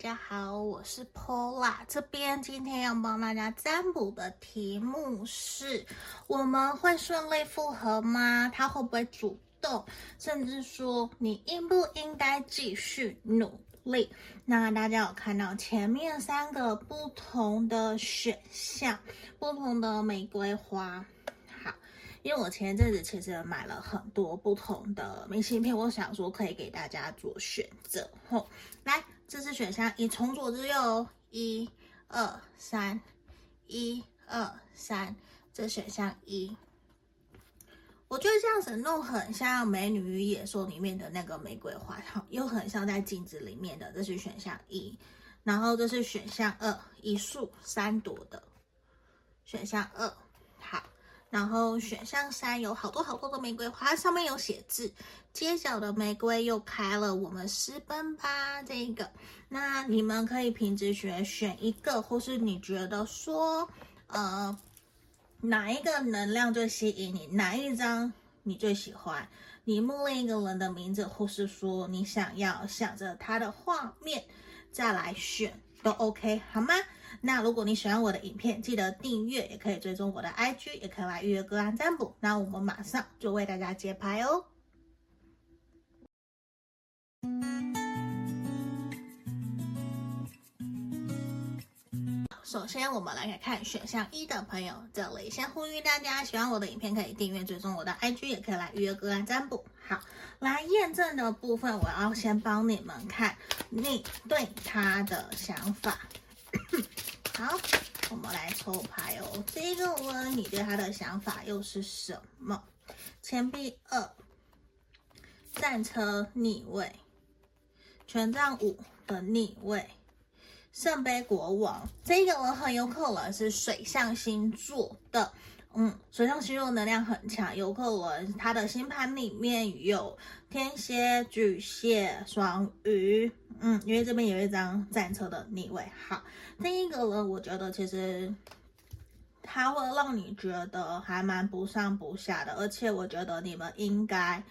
大家好，我是 Pola，这边今天要帮大家占卜的题目是：我们会顺利复合吗？他会不会主动？甚至说你应不应该继续努力？那大家有看到前面三个不同的选项，不同的玫瑰花。好因为我前阵子其实买了很多不同的明信片，我想说可以给大家做选择。吼，来，这是选项一，从左至右，一、二、三，一、二、三，这选项一。我觉得这样子弄很像《美女与野兽》里面的那个玫瑰花，又很像在镜子里面的，这是选项一。然后这是选项二，一束三朵的，选项二。然后选项三有好多好多的玫瑰花，上面有写字。街角的玫瑰又开了，我们私奔吧。这个，那你们可以凭直觉选一个，或是你觉得说，呃，哪一个能量最吸引你，哪一张你最喜欢，你默念一个人的名字，或是说你想要想着他的画面，再来选都 OK，好吗？那如果你喜欢我的影片，记得订阅，也可以追踪我的 IG，也可以来预约个案占卜。那我们马上就为大家揭牌哦。首先，我们来看选项一的朋友，这里先呼吁大家，喜欢我的影片可以订阅追踪我的 IG，也可以来预约个案占卜。好，来验证的部分，我要先帮你们看你对他的想法。好，我们来抽牌哦。第一个问你对他的想法又是什么？钱币二，战车逆位，权杖五的逆位，圣杯国王。这个人很有可能是水象星座的。嗯，水象星座能量很强，有可能他的星盘里面有天蝎、巨蟹、双鱼。嗯，因为这边有一张战车的逆位。好，第一个呢，我觉得其实他会让你觉得还蛮不上不下的，而且我觉得你们应该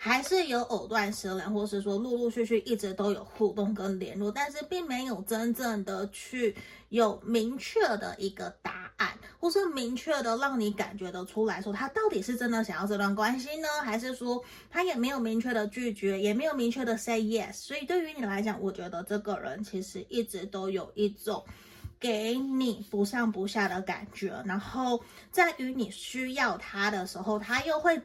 还是有藕断丝连，或是说陆陆续续一直都有互动跟联络，但是并没有真正的去有明确的一个答案。或是明确的让你感觉得出来说，他到底是真的想要这段关系呢，还是说他也没有明确的拒绝，也没有明确的 say yes？所以对于你来讲，我觉得这个人其实一直都有一种给你不上不下的感觉，然后在于你需要他的时候，他又会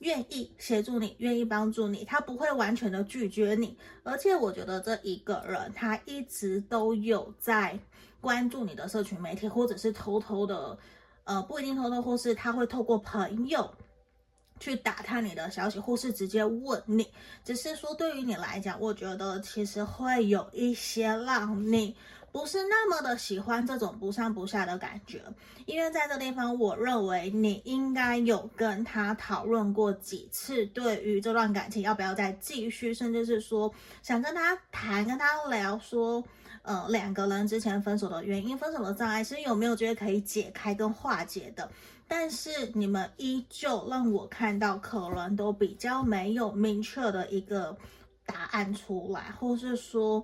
愿意协助你，愿意帮助你，他不会完全的拒绝你。而且我觉得这一个人，他一直都有在。关注你的社群媒体，或者是偷偷的，呃，不一定偷偷，或是他会透过朋友去打探你的消息，或是直接问你。只是说，对于你来讲，我觉得其实会有一些让你不是那么的喜欢这种不上不下的感觉。因为在这地方，我认为你应该有跟他讨论过几次，对于这段感情要不要再继续，甚至是说想跟他谈，跟他聊说。呃，两个人之前分手的原因，分手的障碍是有没有觉得可以解开跟化解的？但是你们依旧让我看到，可能都比较没有明确的一个答案出来，或是说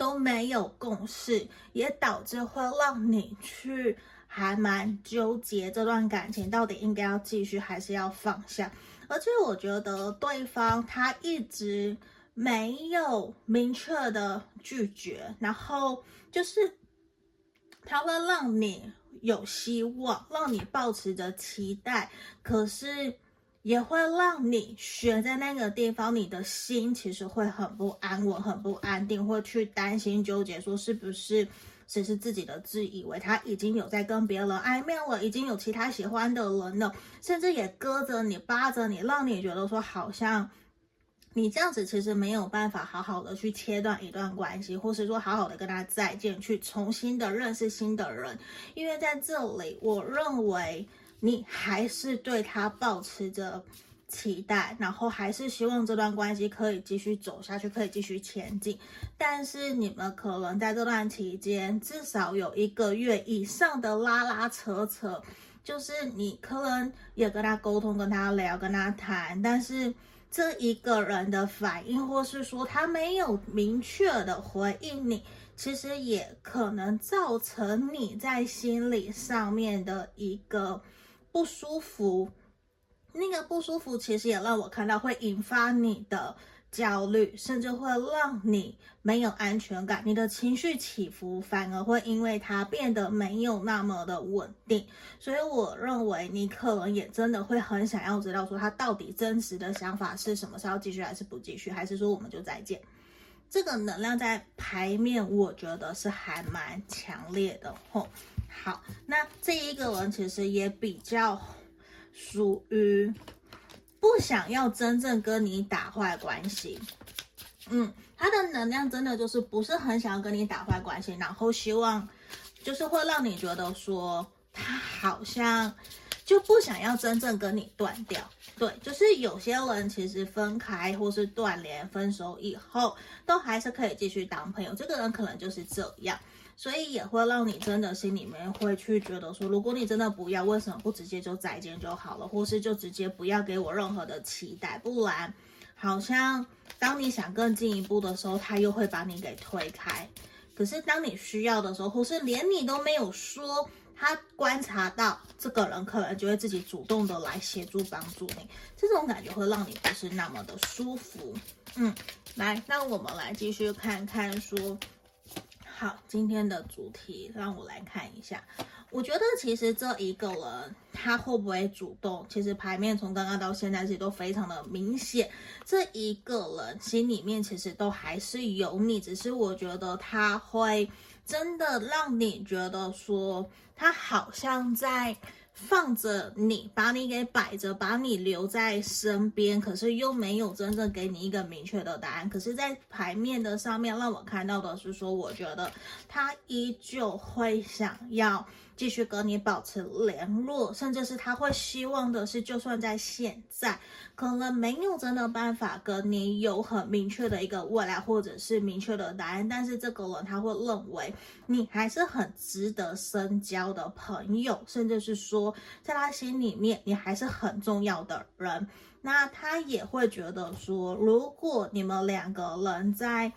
都没有共识，也导致会让你去还蛮纠结这段感情到底应该要继续还是要放下。而且我觉得对方他一直。没有明确的拒绝，然后就是他会让你有希望，让你抱持着期待，可是也会让你悬在那个地方，你的心其实会很不安稳，很不安定，会去担心纠结，说是不是只是自己的自以为，他已经有在跟别人暧昧了，已经有其他喜欢的人了，甚至也搁着你，扒着你，让你觉得说好像。你这样子其实没有办法好好的去切断一段关系，或是说好好的跟他再见，去重新的认识新的人。因为在这里，我认为你还是对他抱持着期待，然后还是希望这段关系可以继续走下去，可以继续前进。但是你们可能在这段期间，至少有一个月以上的拉拉扯扯，就是你可能也跟他沟通，跟他聊，跟他谈，但是。这一个人的反应，或是说他没有明确的回应你，其实也可能造成你在心理上面的一个不舒服。那个不舒服，其实也让我看到会引发你的。焦虑，甚至会让你没有安全感，你的情绪起伏反而会因为它变得没有那么的稳定。所以我认为你可能也真的会很想要知道，说他到底真实的想法是什么，是要继续还是不继续，还是说我们就再见？这个能量在牌面，我觉得是还蛮强烈的。吼，好，那这一个人其实也比较属于。不想要真正跟你打坏关系，嗯，他的能量真的就是不是很想要跟你打坏关系，然后希望就是会让你觉得说他好像就不想要真正跟你断掉。对，就是有些人其实分开或是断联、分手以后，都还是可以继续当朋友。这个人可能就是这样。所以也会让你真的心里面会去觉得说，如果你真的不要，为什么不直接就再见就好了，或是就直接不要给我任何的期待？不然，好像当你想更进一步的时候，他又会把你给推开。可是当你需要的时候，或是连你都没有说，他观察到这个人可能就会自己主动的来协助帮助你，这种感觉会让你不是那么的舒服。嗯，来，那我们来继续看看说。好，今天的主题让我来看一下。我觉得其实这一个人他会不会主动，其实牌面从刚刚到现在其实都非常的明显。这一个人心里面其实都还是有你，只是我觉得他会真的让你觉得说他好像在。放着你，把你给摆着，把你留在身边，可是又没有真正给你一个明确的答案。可是，在牌面的上面，让我看到的是说，我觉得他依旧会想要。继续跟你保持联络，甚至是他会希望的是，就算在现在可能没有真的办法跟你有很明确的一个未来，或者是明确的答案，但是这个人他会认为你还是很值得深交的朋友，甚至是说在他心里面你还是很重要的人。那他也会觉得说，如果你们两个人在。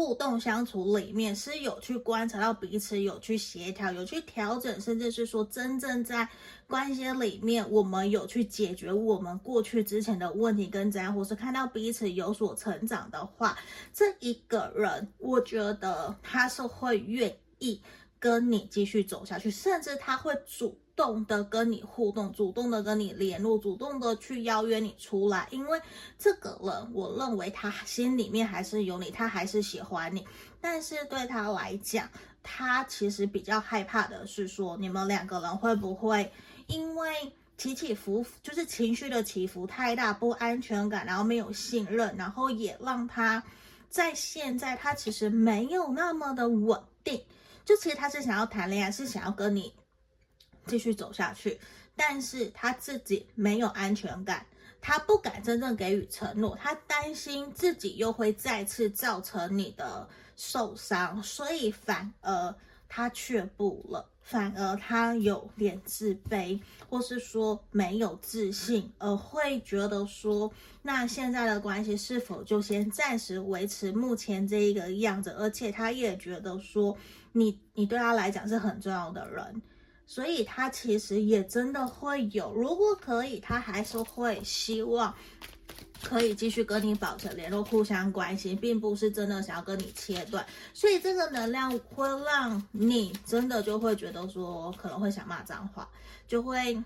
互动相处里面是有去观察到彼此，有去协调，有去调整，甚至是说真正在关系里面，我们有去解决我们过去之前的问题跟怎样，或是看到彼此有所成长的话，这一个人，我觉得他是会愿意跟你继续走下去，甚至他会主。主动的跟你互动，主动的跟你联络，主动的去邀约你出来，因为这个人，我认为他心里面还是有你，他还是喜欢你，但是对他来讲，他其实比较害怕的是说，你们两个人会不会因为起起伏伏，就是情绪的起伏太大，不安全感，然后没有信任，然后也让他在现在他其实没有那么的稳定，就其实他是想要谈恋爱，是想要跟你。继续走下去，但是他自己没有安全感，他不敢真正给予承诺，他担心自己又会再次造成你的受伤，所以反而他却步了，反而他有点自卑，或是说没有自信，而会觉得说，那现在的关系是否就先暂时维持目前这一个样子？而且他也觉得说，你你对他来讲是很重要的人。所以他其实也真的会有，如果可以，他还是会希望可以继续跟你保持联络，互相关心，并不是真的想要跟你切断。所以这个能量会让你真的就会觉得说，可能会想骂脏话，就会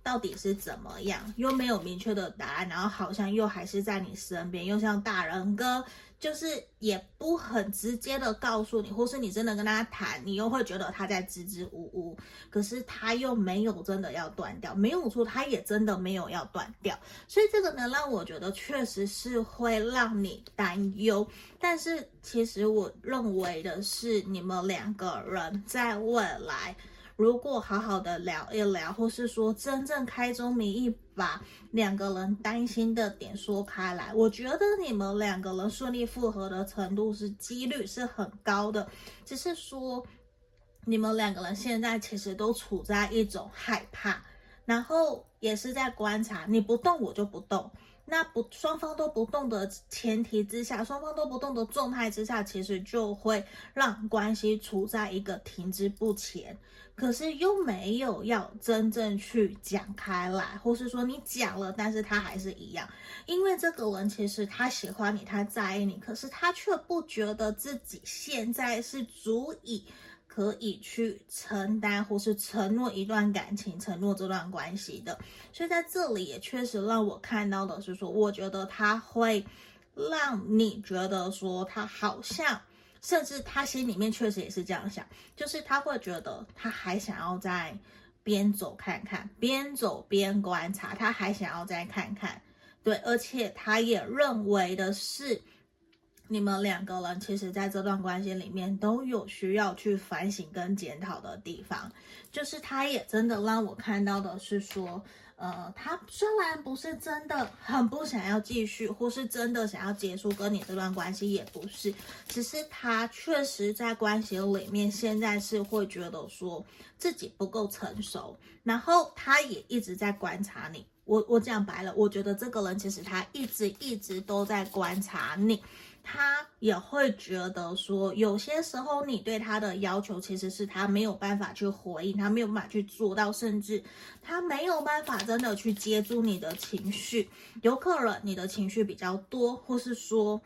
到底是怎么样，又没有明确的答案，然后好像又还是在你身边，又像大人哥。就是也不很直接的告诉你，或是你真的跟他谈，你又会觉得他在支支吾吾，可是他又没有真的要断掉，没有错，他也真的没有要断掉，所以这个能让我觉得确实是会让你担忧。但是其实我认为的是，你们两个人在未来。如果好好的聊一聊，或是说真正开宗明义把两个人担心的点说开来，我觉得你们两个人顺利复合的程度是几率是很高的。只是说你们两个人现在其实都处在一种害怕，然后也是在观察，你不动我就不动。那不双方都不动的前提之下，双方都不动的状态之下，其实就会让关系处在一个停滞不前。可是又没有要真正去讲开来，或是说你讲了，但是他还是一样，因为这个人其实他喜欢你，他在意你，可是他却不觉得自己现在是足以。可以去承担或是承诺一段感情，承诺这段关系的，所以在这里也确实让我看到的是说，我觉得他会让你觉得说他好像，甚至他心里面确实也是这样想，就是他会觉得他还想要再边走看看，边走边观察，他还想要再看看，对，而且他也认为的是。你们两个人其实在这段关系里面都有需要去反省跟检讨的地方，就是他也真的让我看到的是说，呃，他虽然不是真的很不想要继续，或是真的想要结束跟你这段关系，也不是，只是他确实在关系里面现在是会觉得说自己不够成熟，然后他也一直在观察你。我我讲白了，我觉得这个人其实他一直一直都在观察你。他也会觉得说，有些时候你对他的要求其实是他没有办法去回应，他没有办法去做到，甚至他没有办法真的去接住你的情绪。有可能你的情绪比较多，或是说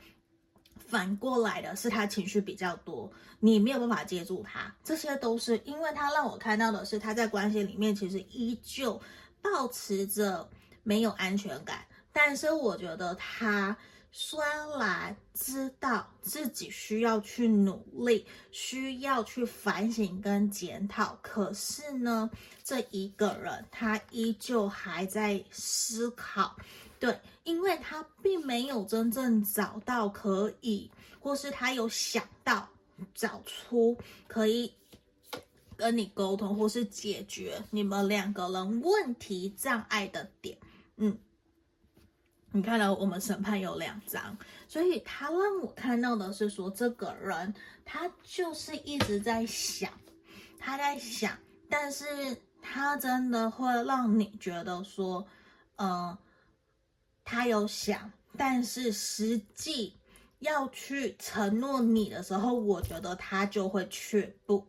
反过来的是他情绪比较多，你没有办法接住他。这些都是因为他让我看到的是他在关系里面其实依旧保持着没有安全感，但是我觉得他。虽然知道自己需要去努力，需要去反省跟检讨，可是呢，这一个人他依旧还在思考，对，因为他并没有真正找到可以，或是他有想到找出可以跟你沟通或是解决你们两个人问题障碍的点，嗯。你看到我们审判有两张，所以他让我看到的是说，这个人他就是一直在想，他在想，但是他真的会让你觉得说，呃，他有想，但是实际要去承诺你的时候，我觉得他就会却步，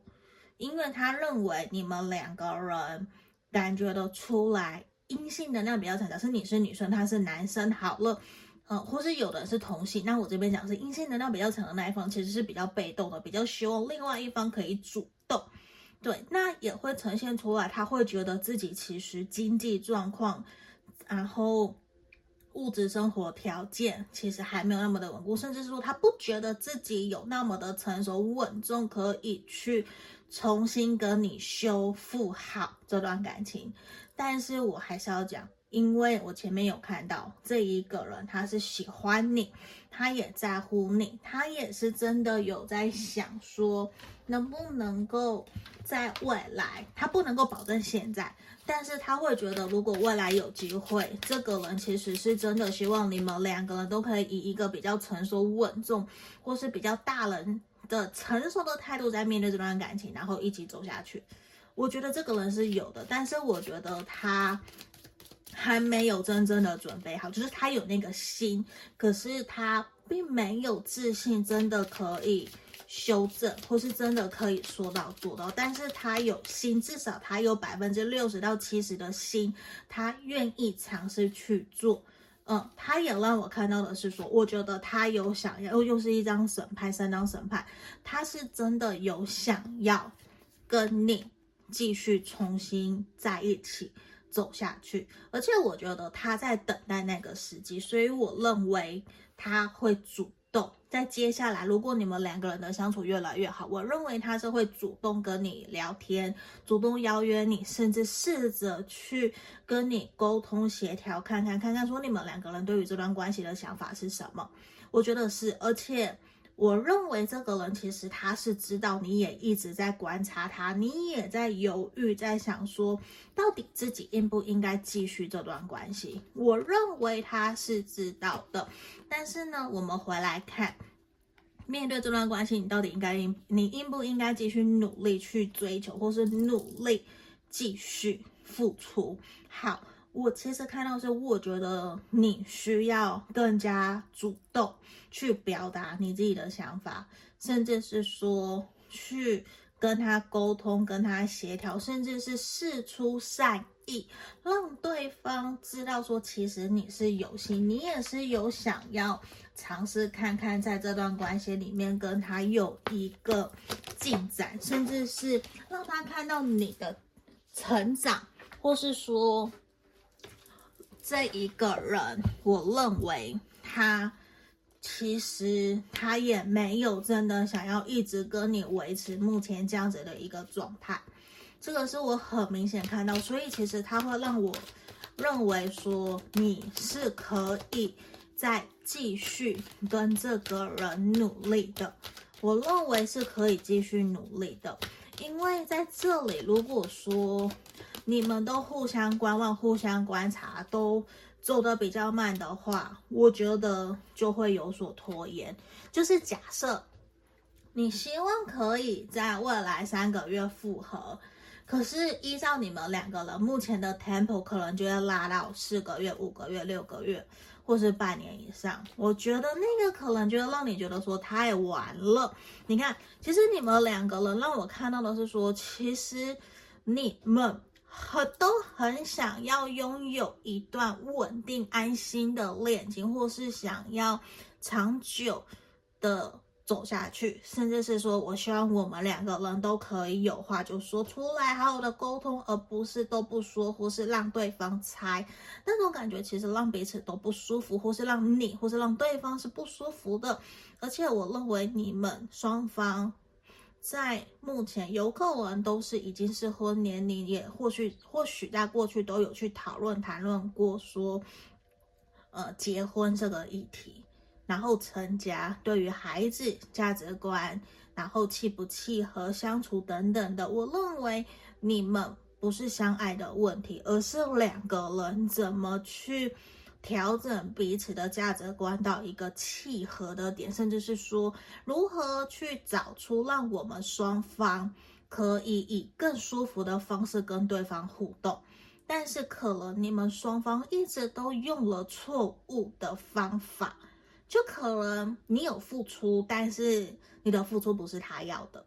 因为他认为你们两个人感觉得出来。阴性能量比较强，假设你是女生，他是男生，好了，呃，或是有的是同性，那我这边讲是阴性能量比较强的那一方，其实是比较被动的，比较希望另外一方可以主动，对，那也会呈现出来，他会觉得自己其实经济状况，然后物质生活条件其实还没有那么的稳固，甚至是说他不觉得自己有那么的成熟稳重，可以去重新跟你修复好这段感情。但是我还是要讲，因为我前面有看到这一个人，他是喜欢你，他也在乎你，他也是真的有在想说，能不能够在未来，他不能够保证现在，但是他会觉得，如果未来有机会，这个人其实是真的希望你们两个人都可以以一个比较成熟稳重，或是比较大人的成熟的态度在面对这段感情，然后一起走下去。我觉得这个人是有的，但是我觉得他还没有真正的准备好，就是他有那个心，可是他并没有自信，真的可以修正，或是真的可以说到做到。但是他有心，至少他有百分之六十到七十的心，他愿意尝试去做。嗯，他也让我看到的是说，我觉得他有想要，又是一张审判，三张审判，他是真的有想要跟你。继续重新在一起走下去，而且我觉得他在等待那个时机，所以我认为他会主在接下来，如果你们两个人的相处越来越好，我认为他是会主动跟你聊天，主动邀约你，甚至试着去跟你沟通协调，看看看看说你们两个人对于这段关系的想法是什么。我觉得是，而且。我认为这个人其实他是知道，你也一直在观察他，你也在犹豫，在想说，到底自己应不应该继续这段关系。我认为他是知道的，但是呢，我们回来看，面对这段关系，你到底应该应你应不应该继续努力去追求，或是努力继续付出？好，我其实看到是，我觉得你需要更加主动去表达你自己的想法，甚至是说去跟他沟通、跟他协调，甚至是释出善意，让对方知道说，其实你是有心，你也是有想要尝试看看，在这段关系里面跟他有一个进展，甚至是让他看到你的成长，或是说。这一个人，我认为他其实他也没有真的想要一直跟你维持目前这样子的一个状态，这个是我很明显看到，所以其实他会让我认为说你是可以再继续跟这个人努力的，我认为是可以继续努力的，因为在这里如果说。你们都互相观望、互相观察，都走得比较慢的话，我觉得就会有所拖延。就是假设你希望可以在未来三个月复合，可是依照你们两个人目前的 tempo，可能就会拉到四个月、五个月、六个月，或是半年以上。我觉得那个可能就会让你觉得说太晚了。你看，其实你们两个人让我看到的是说，其实你们。很都很想要拥有一段稳定安心的恋情，或是想要长久的走下去，甚至是说，我希望我们两个人都可以有话就说出来，好好的沟通，而不是都不说，或是让对方猜。那种感觉其实让彼此都不舒服，或是让你，或是让对方是不舒服的。而且我认为你们双方。在目前，游客们都是已经适婚年龄，也或许或许在过去都有去讨论谈论过说，呃，结婚这个议题，然后成家，对于孩子价值观，然后契不契合相处等等的，我认为你们不是相爱的问题，而是两个人怎么去。调整彼此的价值观到一个契合的点，甚至是说如何去找出让我们双方可以以更舒服的方式跟对方互动。但是可能你们双方一直都用了错误的方法，就可能你有付出，但是你的付出不是他要的，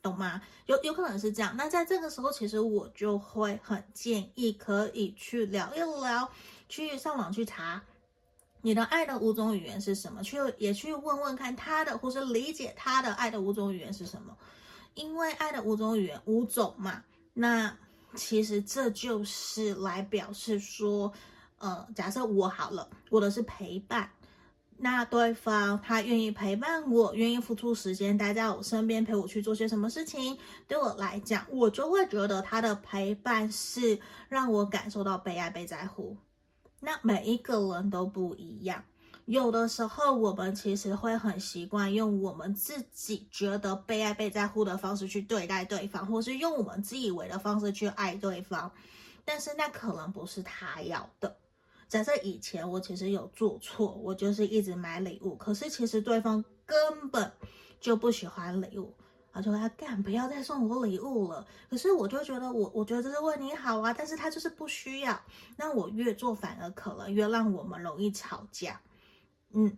懂吗？有有可能是这样。那在这个时候，其实我就会很建议可以去聊一聊。去上网去查你的爱的五种语言是什么，去也去问问看他的，或是理解他的爱的五种语言是什么。因为爱的五种语言五种嘛，那其实这就是来表示说，呃，假设我好了，我的是陪伴，那对方他愿意陪伴我，愿意付出时间待在我身边，陪我去做些什么事情，对我来讲，我就会觉得他的陪伴是让我感受到被爱、被在乎。那每一个人都不一样，有的时候我们其实会很习惯用我们自己觉得被爱、被在乎的方式去对待对方，或是用我们自以为的方式去爱对方，但是那可能不是他要的。假设以前我其实有做错，我就是一直买礼物，可是其实对方根本就不喜欢礼物。他就说他干，不要再送我礼物了。可是我就觉得我，我觉得这是为你好啊，但是他就是不需要。那我越做反而可能越让我们容易吵架。嗯，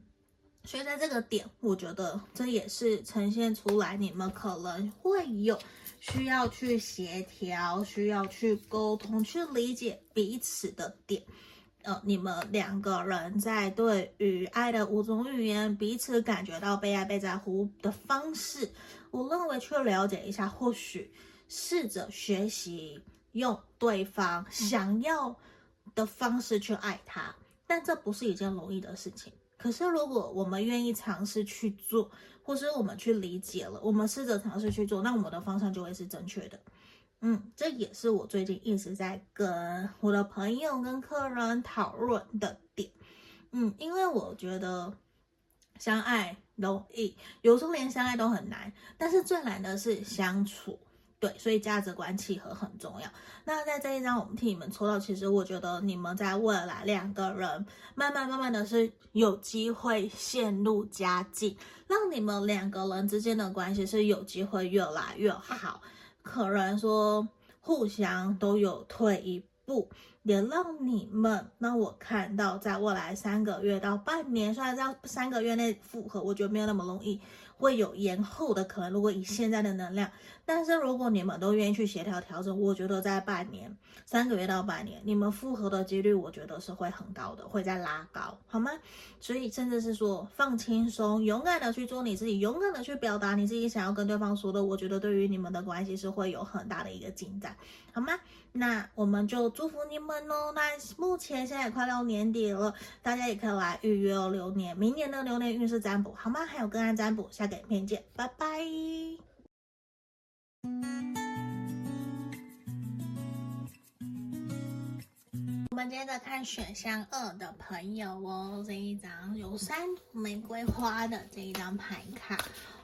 所以在这个点，我觉得这也是呈现出来你们可能会有需要去协调、需要去沟通、去理解彼此的点。呃，你们两个人在对于爱的五种语言，彼此感觉到被爱、被在乎的方式，我认为去了解一下，或许试着学习用对方想要的方式去爱他，但这不是一件容易的事情。可是如果我们愿意尝试去做，或是我们去理解了，我们试着尝试去做，那我们的方向就会是正确的。嗯，这也是我最近一直在跟我的朋友跟客人讨论的点。嗯，因为我觉得相爱容易，有时候连相爱都很难，但是最难的是相处。对，所以价值观契合很重要。那在这一张我们替你们抽到，其实我觉得你们在未来两个人慢慢慢慢的是有机会陷入佳境，让你们两个人之间的关系是有机会越来越好。可能说互相都有退一步，也让你们让我看到，在未来三个月到半年，虽然在三个月内复合，我觉得没有那么容易。会有延后的可能，如果以现在的能量，但是如果你们都愿意去协调调整，我觉得在半年、三个月到半年，你们复合的几率，我觉得是会很高的，会再拉高，好吗？所以甚至是说放轻松，勇敢的去做你自己，勇敢的去表达你自己想要跟对方说的，我觉得对于你们的关系是会有很大的一个进展，好吗？那我们就祝福你们哦。那目前现在也快到年底了，大家也可以来预约哦，流年明年的流年运势占卜，好吗？还有个案占卜，下个影片见，拜拜。我们接着看选项二的朋友哦，这一张有三朵玫瑰花的这一张牌卡。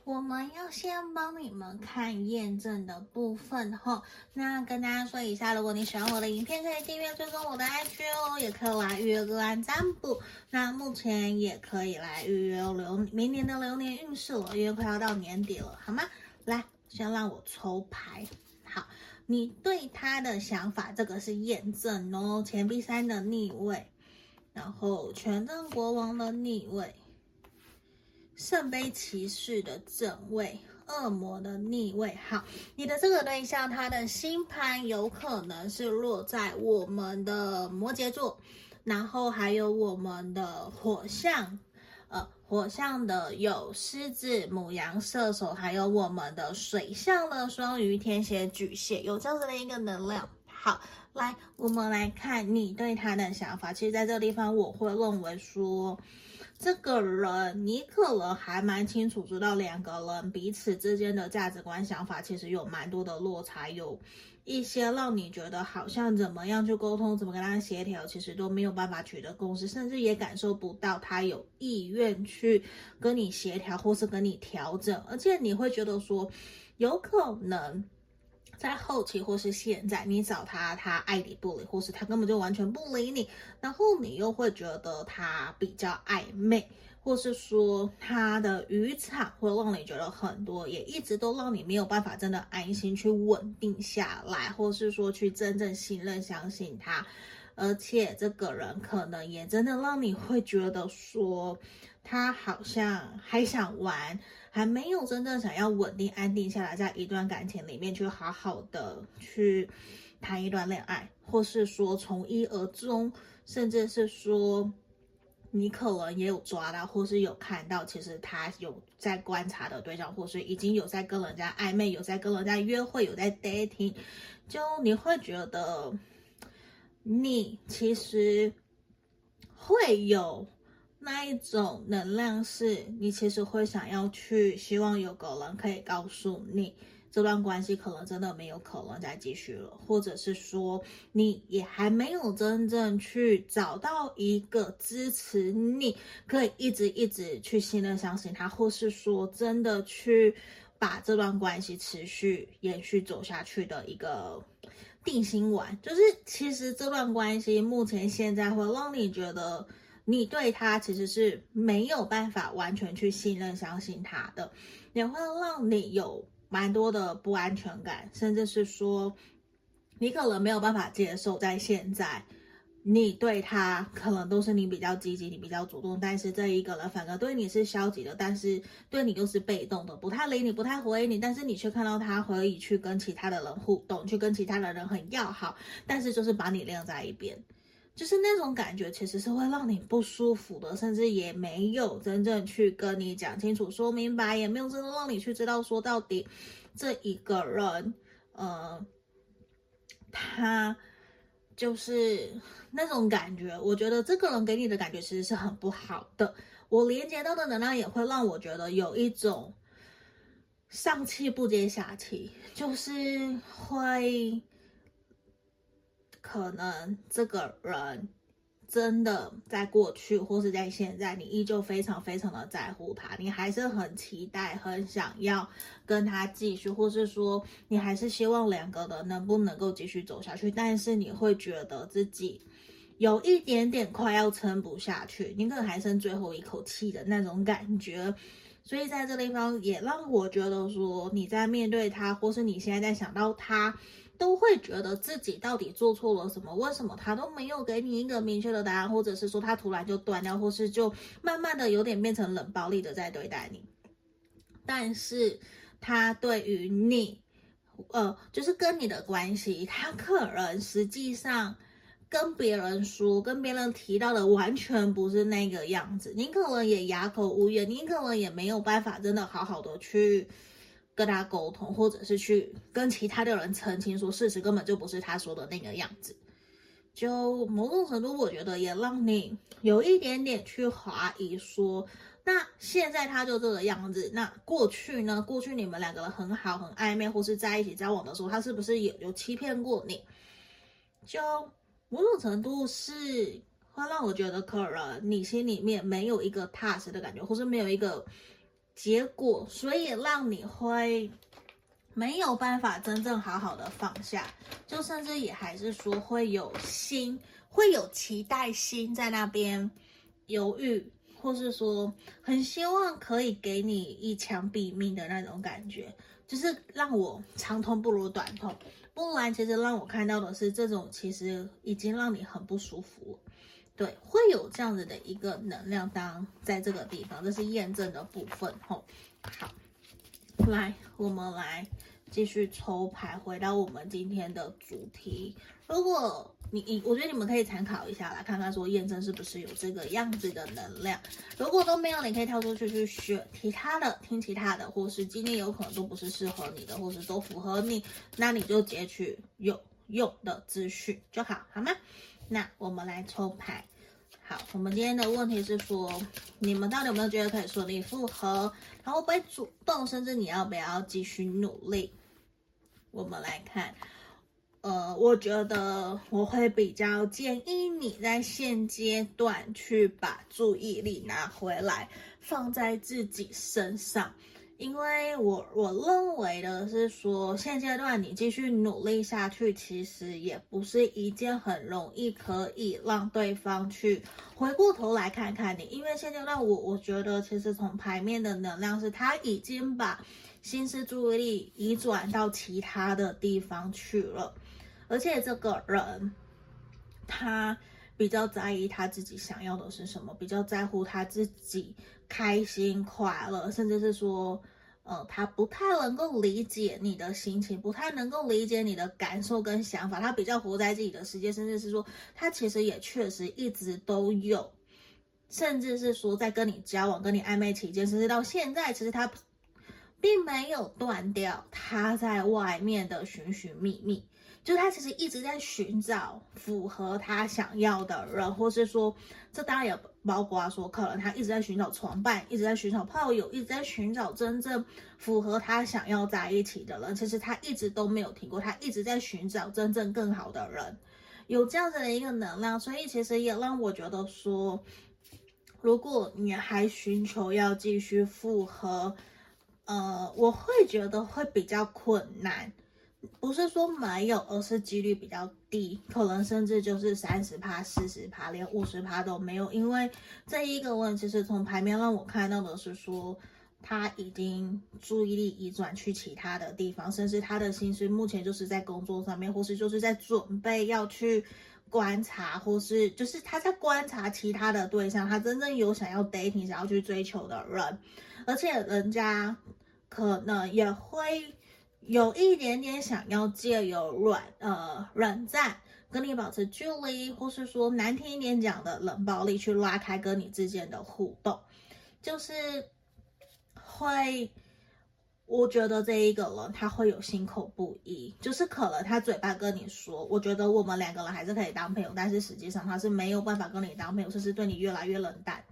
我们要先帮你们看验证的部分哈，那跟大家说一下，如果你喜欢我的影片，可以订阅追踪我的 IG 哦，也可以来预约个案占卜。那目前也可以来预约流明年的流年运势了，因为快要到年底了，好吗？来，先让我抽牌。好，你对他的想法，这个是验证哦。钱币三的逆位，然后权杖国王的逆位。圣杯骑士的正位，恶魔的逆位。好，你的这个对象，他的星盘有可能是落在我们的摩羯座，然后还有我们的火象，火象的有狮子、母羊、射手，还有我们的水象的双鱼、天蝎、巨蟹，有这样子的一个能量。好，来，我们来看你对他的想法。其实，在这个地方，我会认为说。这个人，你可能还蛮清楚，知道两个人彼此之间的价值观、想法，其实有蛮多的落差，有一些让你觉得好像怎么样去沟通，怎么跟他协调，其实都没有办法取得共识，甚至也感受不到他有意愿去跟你协调，或是跟你调整，而且你会觉得说，有可能。在后期或是现在，你找他，他爱理不理，或是他根本就完全不理你，然后你又会觉得他比较暧昧，或是说他的渔场会让你觉得很多，也一直都让你没有办法真的安心去稳定下来，或是说去真正信任、相信他，而且这个人可能也真的让你会觉得说，他好像还想玩。还没有真正想要稳定安定下来，在一段感情里面去好好的去谈一段恋爱，或是说从一而终，甚至是说你可能也有抓到，或是有看到，其实他有在观察的对象，或是已经有在跟人家暧昧，有在跟人家约会，有在 dating，就你会觉得你其实会有。那一种能量是你其实会想要去，希望有个人可以告诉你，这段关系可能真的没有可能再继续了，或者是说你也还没有真正去找到一个支持你，可以一直一直去信任、相信他，或是说真的去把这段关系持续延续走下去的一个定心丸。就是其实这段关系目前现在会让你觉得。你对他其实是没有办法完全去信任、相信他的，也会让你有蛮多的不安全感，甚至是说，你可能没有办法接受，在现在，你对他可能都是你比较积极，你比较主动，但是这一个人反而对你是消极的，但是对你又是被动的，不太理你，不太回你，但是你却看到他可以去跟其他的人互动，去跟其他的人很要好，但是就是把你晾在一边。就是那种感觉，其实是会让你不舒服的，甚至也没有真正去跟你讲清楚、说明白，也没有真的让你去知道说到底这一个人，呃，他就是那种感觉。我觉得这个人给你的感觉其实是很不好的。我连接到的能量也会让我觉得有一种上气不接下气，就是会。可能这个人真的在过去或是在现在，你依旧非常非常的在乎他，你还是很期待、很想要跟他继续，或是说你还是希望两个人能不能够继续走下去，但是你会觉得自己有一点点快要撑不下去，你可能还剩最后一口气的那种感觉。所以在这地方也让我觉得说，你在面对他，或是你现在在想到他。都会觉得自己到底做错了什么？为什么他都没有给你一个明确的答案，或者是说他突然就断掉，或是就慢慢的有点变成冷暴力的在对待你？但是他对于你，呃，就是跟你的关系，他可能实际上跟别人说、跟别人提到的完全不是那个样子。你可能也哑口无言，你可能也没有办法真的好好的去。跟他沟通，或者是去跟其他的人澄清，说事实根本就不是他说的那个样子。就某种程度，我觉得也让你有一点点去怀疑说，那现在他就这个样子，那过去呢？过去你们两个人很好、很暧昧，或是在一起交往的时候，他是不是也有欺骗过你？就某种程度是会让我觉得，可能你心里面没有一个踏实的感觉，或是没有一个。结果，所以让你会没有办法真正好好的放下，就甚至也还是说会有心，会有期待心在那边犹豫，或是说很希望可以给你一枪毙命的那种感觉，就是让我长痛不如短痛。不然，其实让我看到的是这种，其实已经让你很不舒服了。对，会有这样子的一个能量，当在这个地方，这是验证的部分吼。好，来，我们来继续抽牌，回到我们今天的主题。如果你你，我觉得你们可以参考一下来看看说验证是不是有这个样子的能量。如果都没有，你可以跳出去去选其他的，听其他的，或是今天有可能都不是适合你的，或是都符合你，那你就截取有用的资讯就好，好吗？那我们来抽牌。好，我们今天的问题是说，你们到底有没有觉得可以顺利复合？然后会主动，甚至你要不要继续努力？我们来看，呃，我觉得我会比较建议你在现阶段去把注意力拿回来，放在自己身上。因为我我认为的是说，现阶段你继续努力下去，其实也不是一件很容易可以让对方去回过头来看看你。因为现阶段我我觉得，其实从牌面的能量是，他已经把心思注意力移转到其他的地方去了，而且这个人他比较在意他自己想要的是什么，比较在乎他自己。开心快乐，甚至是说，呃，他不太能够理解你的心情，不太能够理解你的感受跟想法。他比较活在自己的世界，甚至是说，他其实也确实一直都有，甚至是说，在跟你交往、跟你暧昧期间，甚至到现在，其实他并没有断掉他在外面的寻寻觅觅。就他其实一直在寻找符合他想要的人，或是说，这当然也包括说，可能他一直在寻找床伴，一直在寻找炮友，一直在寻找真正符合他想要在一起的人。其实他一直都没有停过，他一直在寻找真正更好的人，有这样子的一个能量，所以其实也让我觉得说，如果你还寻求要继续复合，呃，我会觉得会比较困难。不是说没有，而是几率比较低，可能甚至就是三十趴、四十趴，连五十趴都没有。因为这一个问题是从牌面让我看到的是说，他已经注意力移转去其他的地方，甚至他的心思目前就是在工作上面，或是就是在准备要去观察，或是就是他在观察其他的对象，他真正有想要 dating、想要去追求的人，而且人家可能也会。有一点点想要借由软呃冷战跟你保持距离，或是说难听一点讲的冷暴力去拉开跟你之间的互动，就是会，我觉得这一个人他会有心口不一，就是可能他嘴巴跟你说，我觉得我们两个人还是可以当朋友，但是实际上他是没有办法跟你当朋友，甚至对你越来越冷淡，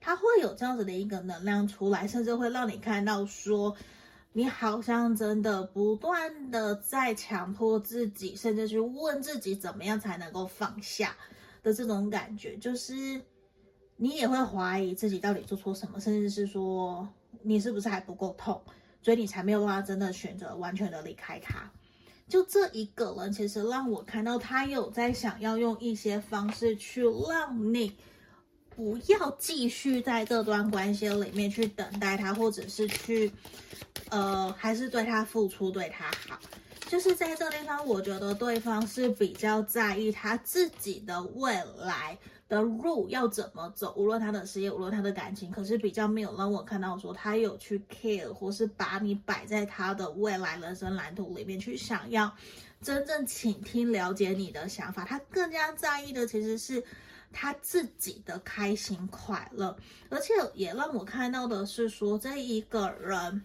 他会有这样子的一个能量出来，甚至会让你看到说。你好像真的不断的在强迫自己，甚至去问自己怎么样才能够放下的这种感觉，就是你也会怀疑自己到底做错什么，甚至是说你是不是还不够痛，所以你才没有办法真的选择完全的离开他。就这一个人，其实让我看到他有在想要用一些方式去让你不要继续在这段关系里面去等待他，或者是去。呃，还是对他付出，对他好，就是在这个地方，我觉得对方是比较在意他自己的未来的路要怎么走，无论他的事业，无论他的感情，可是比较没有让我看到说他有去 care 或是把你摆在他的未来人生蓝图里面去想要真正倾听、了解你的想法。他更加在意的其实是他自己的开心快乐，而且也让我看到的是说这一个人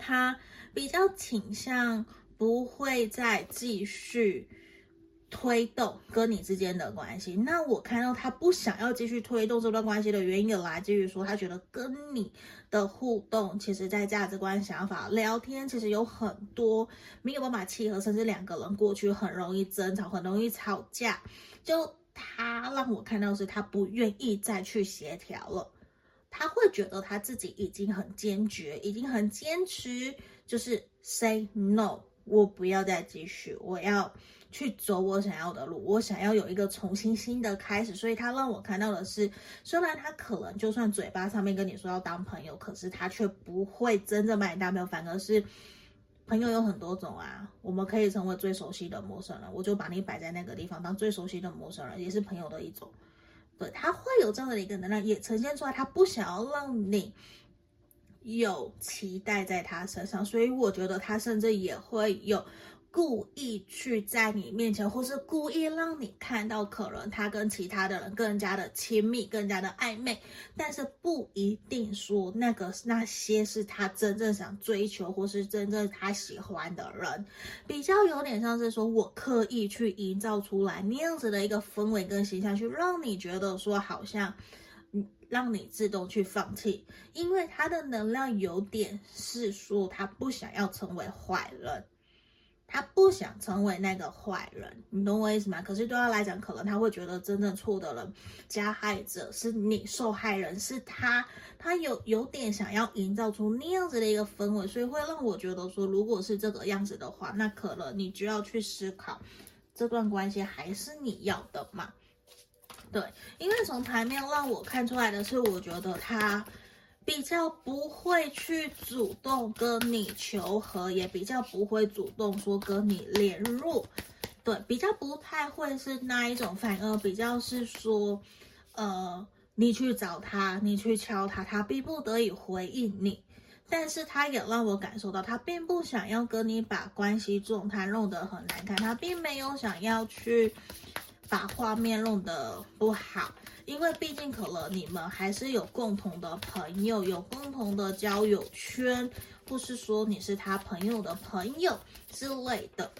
他比较倾向。不会再继续推动跟你之间的关系。那我看到他不想要继续推动这段关系的原因，有来自于说他觉得跟你的互动，其实在价值观、想法、聊天，其实有很多没有办法契合，甚至两个人过去很容易争吵，很容易吵架。就他让我看到是他不愿意再去协调了，他会觉得他自己已经很坚决，已经很坚持，就是 say no。我不要再继续，我要去走我想要的路，我想要有一个重新新的开始。所以他让我看到的是，虽然他可能就算嘴巴上面跟你说要当朋友，可是他却不会真正把你当朋友，反而是朋友有很多种啊。我们可以成为最熟悉的陌生人，我就把你摆在那个地方当最熟悉的陌生人，也是朋友的一种。他会有这样的一个能量，也呈现出来，他不想要让你。有期待在他身上，所以我觉得他甚至也会有故意去在你面前，或是故意让你看到，可能他跟其他的人更加的亲密，更加的暧昧，但是不一定说那个那些是他真正想追求，或是真正他喜欢的人，比较有点像是说我刻意去营造出来那样子的一个氛围跟形象，去让你觉得说好像。嗯让你自动去放弃，因为他的能量有点是说他不想要成为坏人，他不想成为那个坏人，你懂我意思吗？可是对他来讲，可能他会觉得真正错的人、加害者是你，受害人是他，他有有点想要营造出那样子的一个氛围，所以会让我觉得说，如果是这个样子的话，那可能你就要去思考，这段关系还是你要的吗？对，因为从牌面让我看出来的是，我觉得他比较不会去主动跟你求和，也比较不会主动说跟你联络。对，比较不太会是那一种，反而比较是说，呃，你去找他，你去敲他，他逼不得已回应你。但是他也让我感受到，他并不想要跟你把关系状态弄得很难看，他并没有想要去。把画面弄得不好，因为毕竟可能你们还是有共同的朋友，有共同的交友圈，或是说你是他朋友的朋友之类的，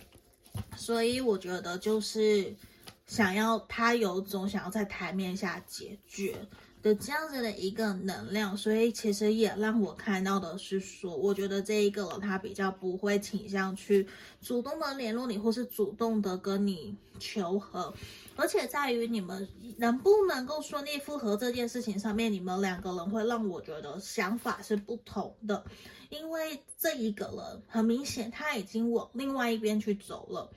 所以我觉得就是想要他有种想要在台面下解决的这样子的一个能量，所以其实也让我看到的是说，我觉得这一个人他比较不会倾向去主动的联络你，或是主动的跟你求和。而且在于你们能不能够顺利复合这件事情上面，你们两个人会让我觉得想法是不同的，因为这一个人很明显他已经往另外一边去走了，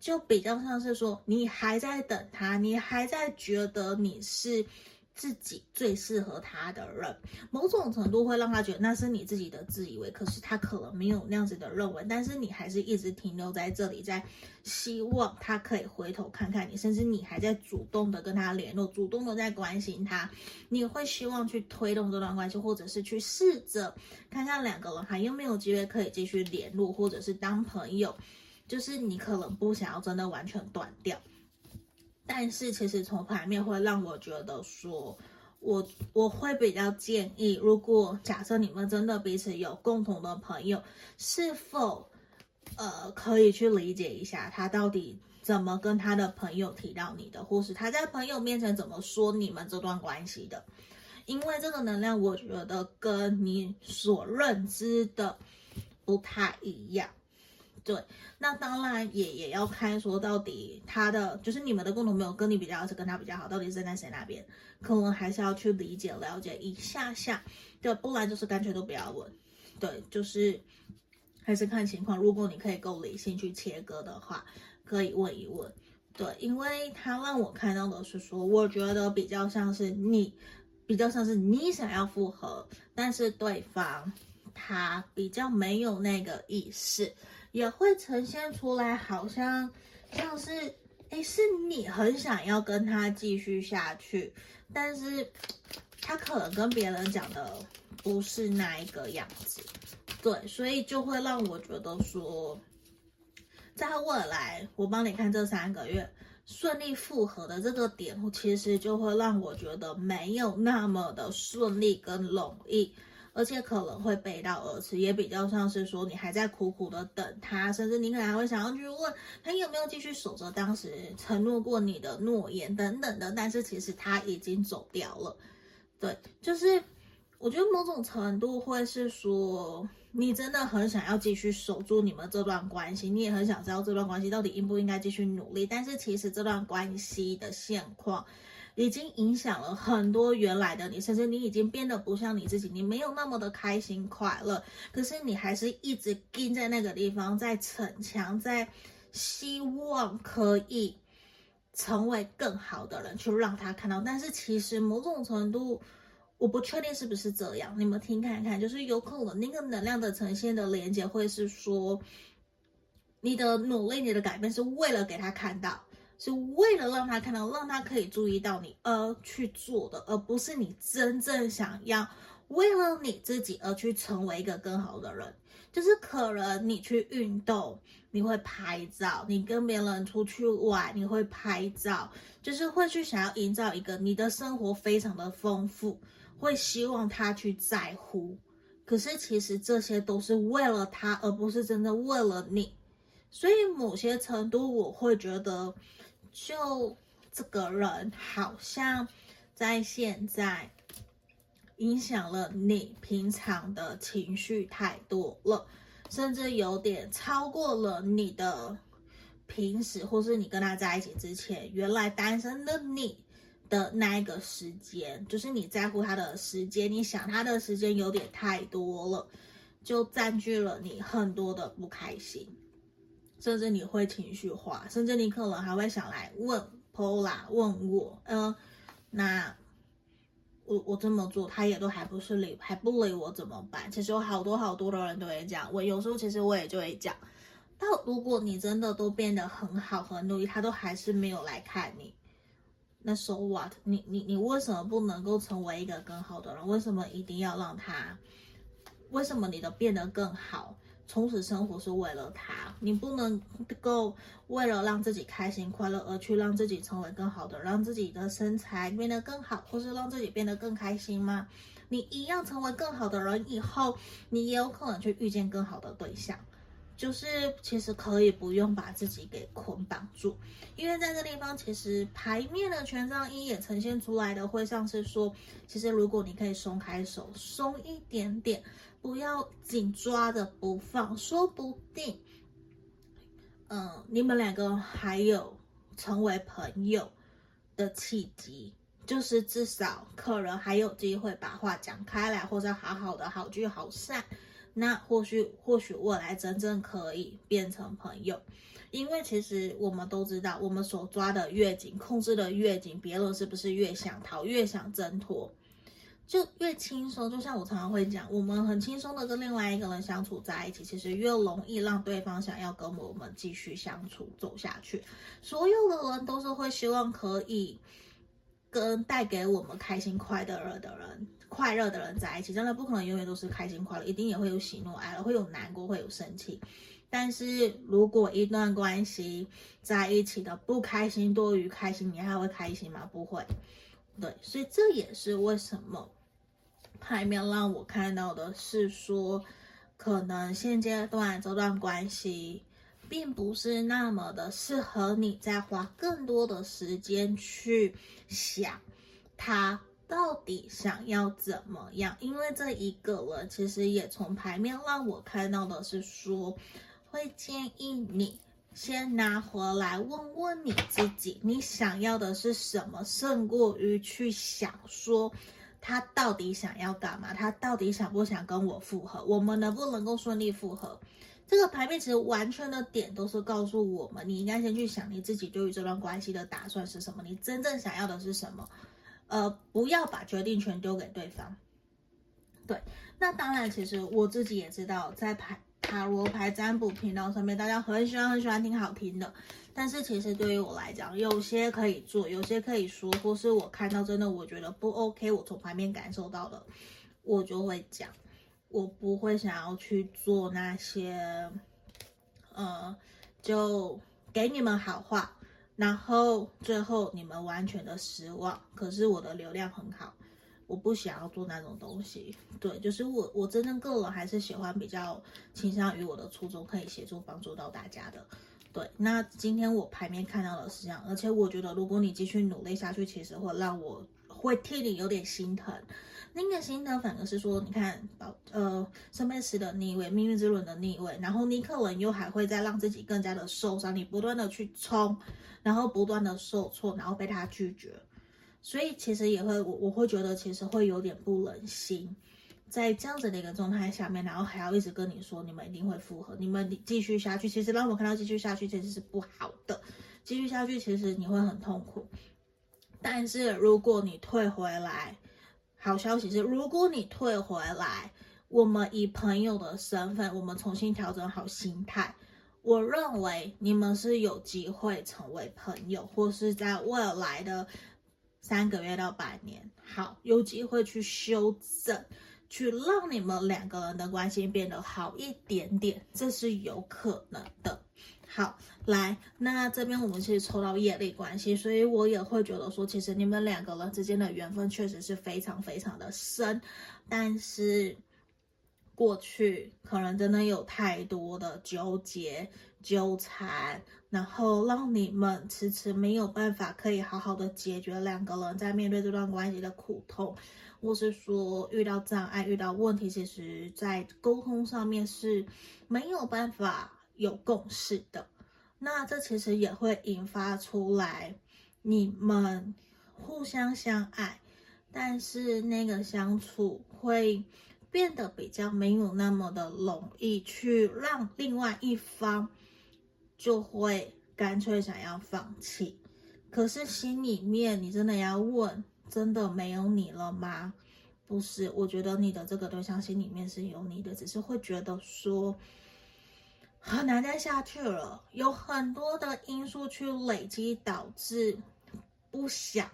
就比较像是说你还在等他，你还在觉得你是。自己最适合他的人，某种程度会让他觉得那是你自己的自以为，可是他可能没有那样子的认为，但是你还是一直停留在这里，在希望他可以回头看看你，甚至你还在主动的跟他联络，主动的在关心他，你会希望去推动这段关系，或者是去试着看看两个人还有没有机会可以继续联络，或者是当朋友，就是你可能不想要真的完全断掉。但是其实从牌面会让我觉得说，我我会比较建议，如果假设你们真的彼此有共同的朋友，是否呃可以去理解一下他到底怎么跟他的朋友提到你的，或是他在朋友面前怎么说你们这段关系的？因为这个能量，我觉得跟你所认知的不太一样。对，那当然也也要看说到底他的就是你们的共同朋友跟你比较，是跟他比较好，到底是站在谁那边，可能还是要去理解了解一下下，对，不然就是干脆都不要问，对，就是还是看情况。如果你可以够理性去切割的话，可以问一问，对，因为他让我看到的是说，我觉得比较像是你，比较像是你想要复合，但是对方他比较没有那个意识。也会呈现出来，好像像是，诶，是你很想要跟他继续下去，但是他可能跟别人讲的不是那一个样子，对，所以就会让我觉得说，在未来，我帮你看这三个月顺利复合的这个点，其实就会让我觉得没有那么的顺利跟容易。而且可能会背道而驰，也比较像是说你还在苦苦的等他，甚至你可能还会想要去问他有没有继续守着当时承诺过你的诺言等等的。但是其实他已经走掉了，对，就是我觉得某种程度会是说你真的很想要继续守住你们这段关系，你也很想知道这段关系到底应不应该继续努力。但是其实这段关系的现况。已经影响了很多原来的你，甚至你已经变得不像你自己，你没有那么的开心快乐。可是你还是一直盯在那个地方，在逞强，在希望可以成为更好的人，去让他看到。但是其实某种程度，我不确定是不是这样。你们听看看，就是有可能那个能量的呈现的连接，会是说你的努力、你的改变，是为了给他看到。是为了让他看到，让他可以注意到你而去做的，而不是你真正想要为了你自己而去成为一个更好的人。就是可能你去运动，你会拍照；你跟别人出去玩，你会拍照，就是会去想要营造一个你的生活非常的丰富，会希望他去在乎。可是其实这些都是为了他，而不是真的为了你。所以某些程度，我会觉得。就这个人好像在现在影响了你平常的情绪太多了，甚至有点超过了你的平时，或是你跟他在一起之前，原来单身的你的那一个时间，就是你在乎他的时间，你想他的时间有点太多了，就占据了你很多的不开心。甚至你会情绪化，甚至你可能还会想来问 Pola 问我，呃，那我我这么做，他也都还不是理，还不理我怎么办？其实有好多好多的人都会讲，我有时候其实我也就会讲，但如果你真的都变得很好很努力，他都还是没有来看你，那 So what？你你你为什么不能够成为一个更好的人？为什么一定要让他？为什么你的变得更好？充实生活是为了他，你不能够为了让自己开心快乐而去让自己成为更好的，让自己的身材变得更好，或是让自己变得更开心吗？你一样成为更好的人以后，你也有可能去遇见更好的对象。就是其实可以不用把自己给捆绑住，因为在这地方其实牌面的权杖一也呈现出来的会像是说，其实如果你可以松开手，松一点点。不要紧抓着不放，说不定，嗯，你们两个还有成为朋友的契机，就是至少可能还有机会把话讲开来，或者好好的好聚好散。那或许或许未来真正可以变成朋友，因为其实我们都知道，我们手抓的越紧，控制的越紧，别人是不是越想逃，越想挣脱？就越轻松，就像我常常会讲，我们很轻松的跟另外一个人相处在一起，其实越容易让对方想要跟我们继续相处走下去。所有的人都是会希望可以跟带给我们开心快乐的人、快乐的人在一起，真的不可能永远都是开心快乐，一定也会有喜怒哀乐，会有难过，会有生气。但是如果一段关系在一起的不开心多于开心，你还会开心吗？不会。对，所以这也是为什么。牌面让我看到的是说，可能现阶段这段关系并不是那么的适合你，再花更多的时间去想他到底想要怎么样。因为这一个人其实也从牌面让我看到的是说，会建议你先拿回来问问你自己，你想要的是什么，胜过于去想说。他到底想要干嘛？他到底想不想跟我复合？我们能不能够顺利复合？这个牌面其实完全的点都是告诉我们，你应该先去想你自己对于这段关系的打算是什么，你真正想要的是什么？呃，不要把决定权丢给对方。对，那当然，其实我自己也知道，在牌塔罗牌占卜频道上面，大家很喜欢很喜欢听好听的。但是其实对于我来讲，有些可以做，有些可以说，或是我看到真的我觉得不 OK，我从牌面感受到的，我就会讲。我不会想要去做那些，呃，就给你们好话，然后最后你们完全的失望。可是我的流量很好，我不想要做那种东西。对，就是我我真正个人还是喜欢比较倾向于我的初衷可以协助帮助到大家的。对，那今天我牌面看到的是这样，而且我觉得如果你继续努力下去，其实会让我会替你有点心疼。那个心疼反而是说，你看，呃，圣杯十的逆位，命运之轮的逆位，然后尼克文又还会再让自己更加的受伤，你不断的去冲，然后不断的受挫，然后被他拒绝，所以其实也会我我会觉得其实会有点不忍心。在这样子的一个状态下面，然后还要一直跟你说你们一定会复合，你们继续下去，其实让我看到继续下去其实是不好的，继续下去其实你会很痛苦。但是如果你退回来，好消息是，如果你退回来，我们以朋友的身份，我们重新调整好心态，我认为你们是有机会成为朋友，或是在未来的三个月到半年，好，有机会去修正。去让你们两个人的关系变得好一点点，这是有可能的。好，来，那这边我们其实抽到业力关系，所以我也会觉得说，其实你们两个人之间的缘分确实是非常非常的深，但是过去可能真的有太多的纠结、纠缠，然后让你们迟迟没有办法可以好好的解决两个人在面对这段关系的苦痛。或是说遇到障碍、遇到问题，其实在沟通上面是没有办法有共识的。那这其实也会引发出来你们互相相爱，但是那个相处会变得比较没有那么的容易，去让另外一方就会干脆想要放弃。可是心里面你真的要问。真的没有你了吗？不是，我觉得你的这个对象心里面是有你的，只是会觉得说很难再下去了，有很多的因素去累积，导致不想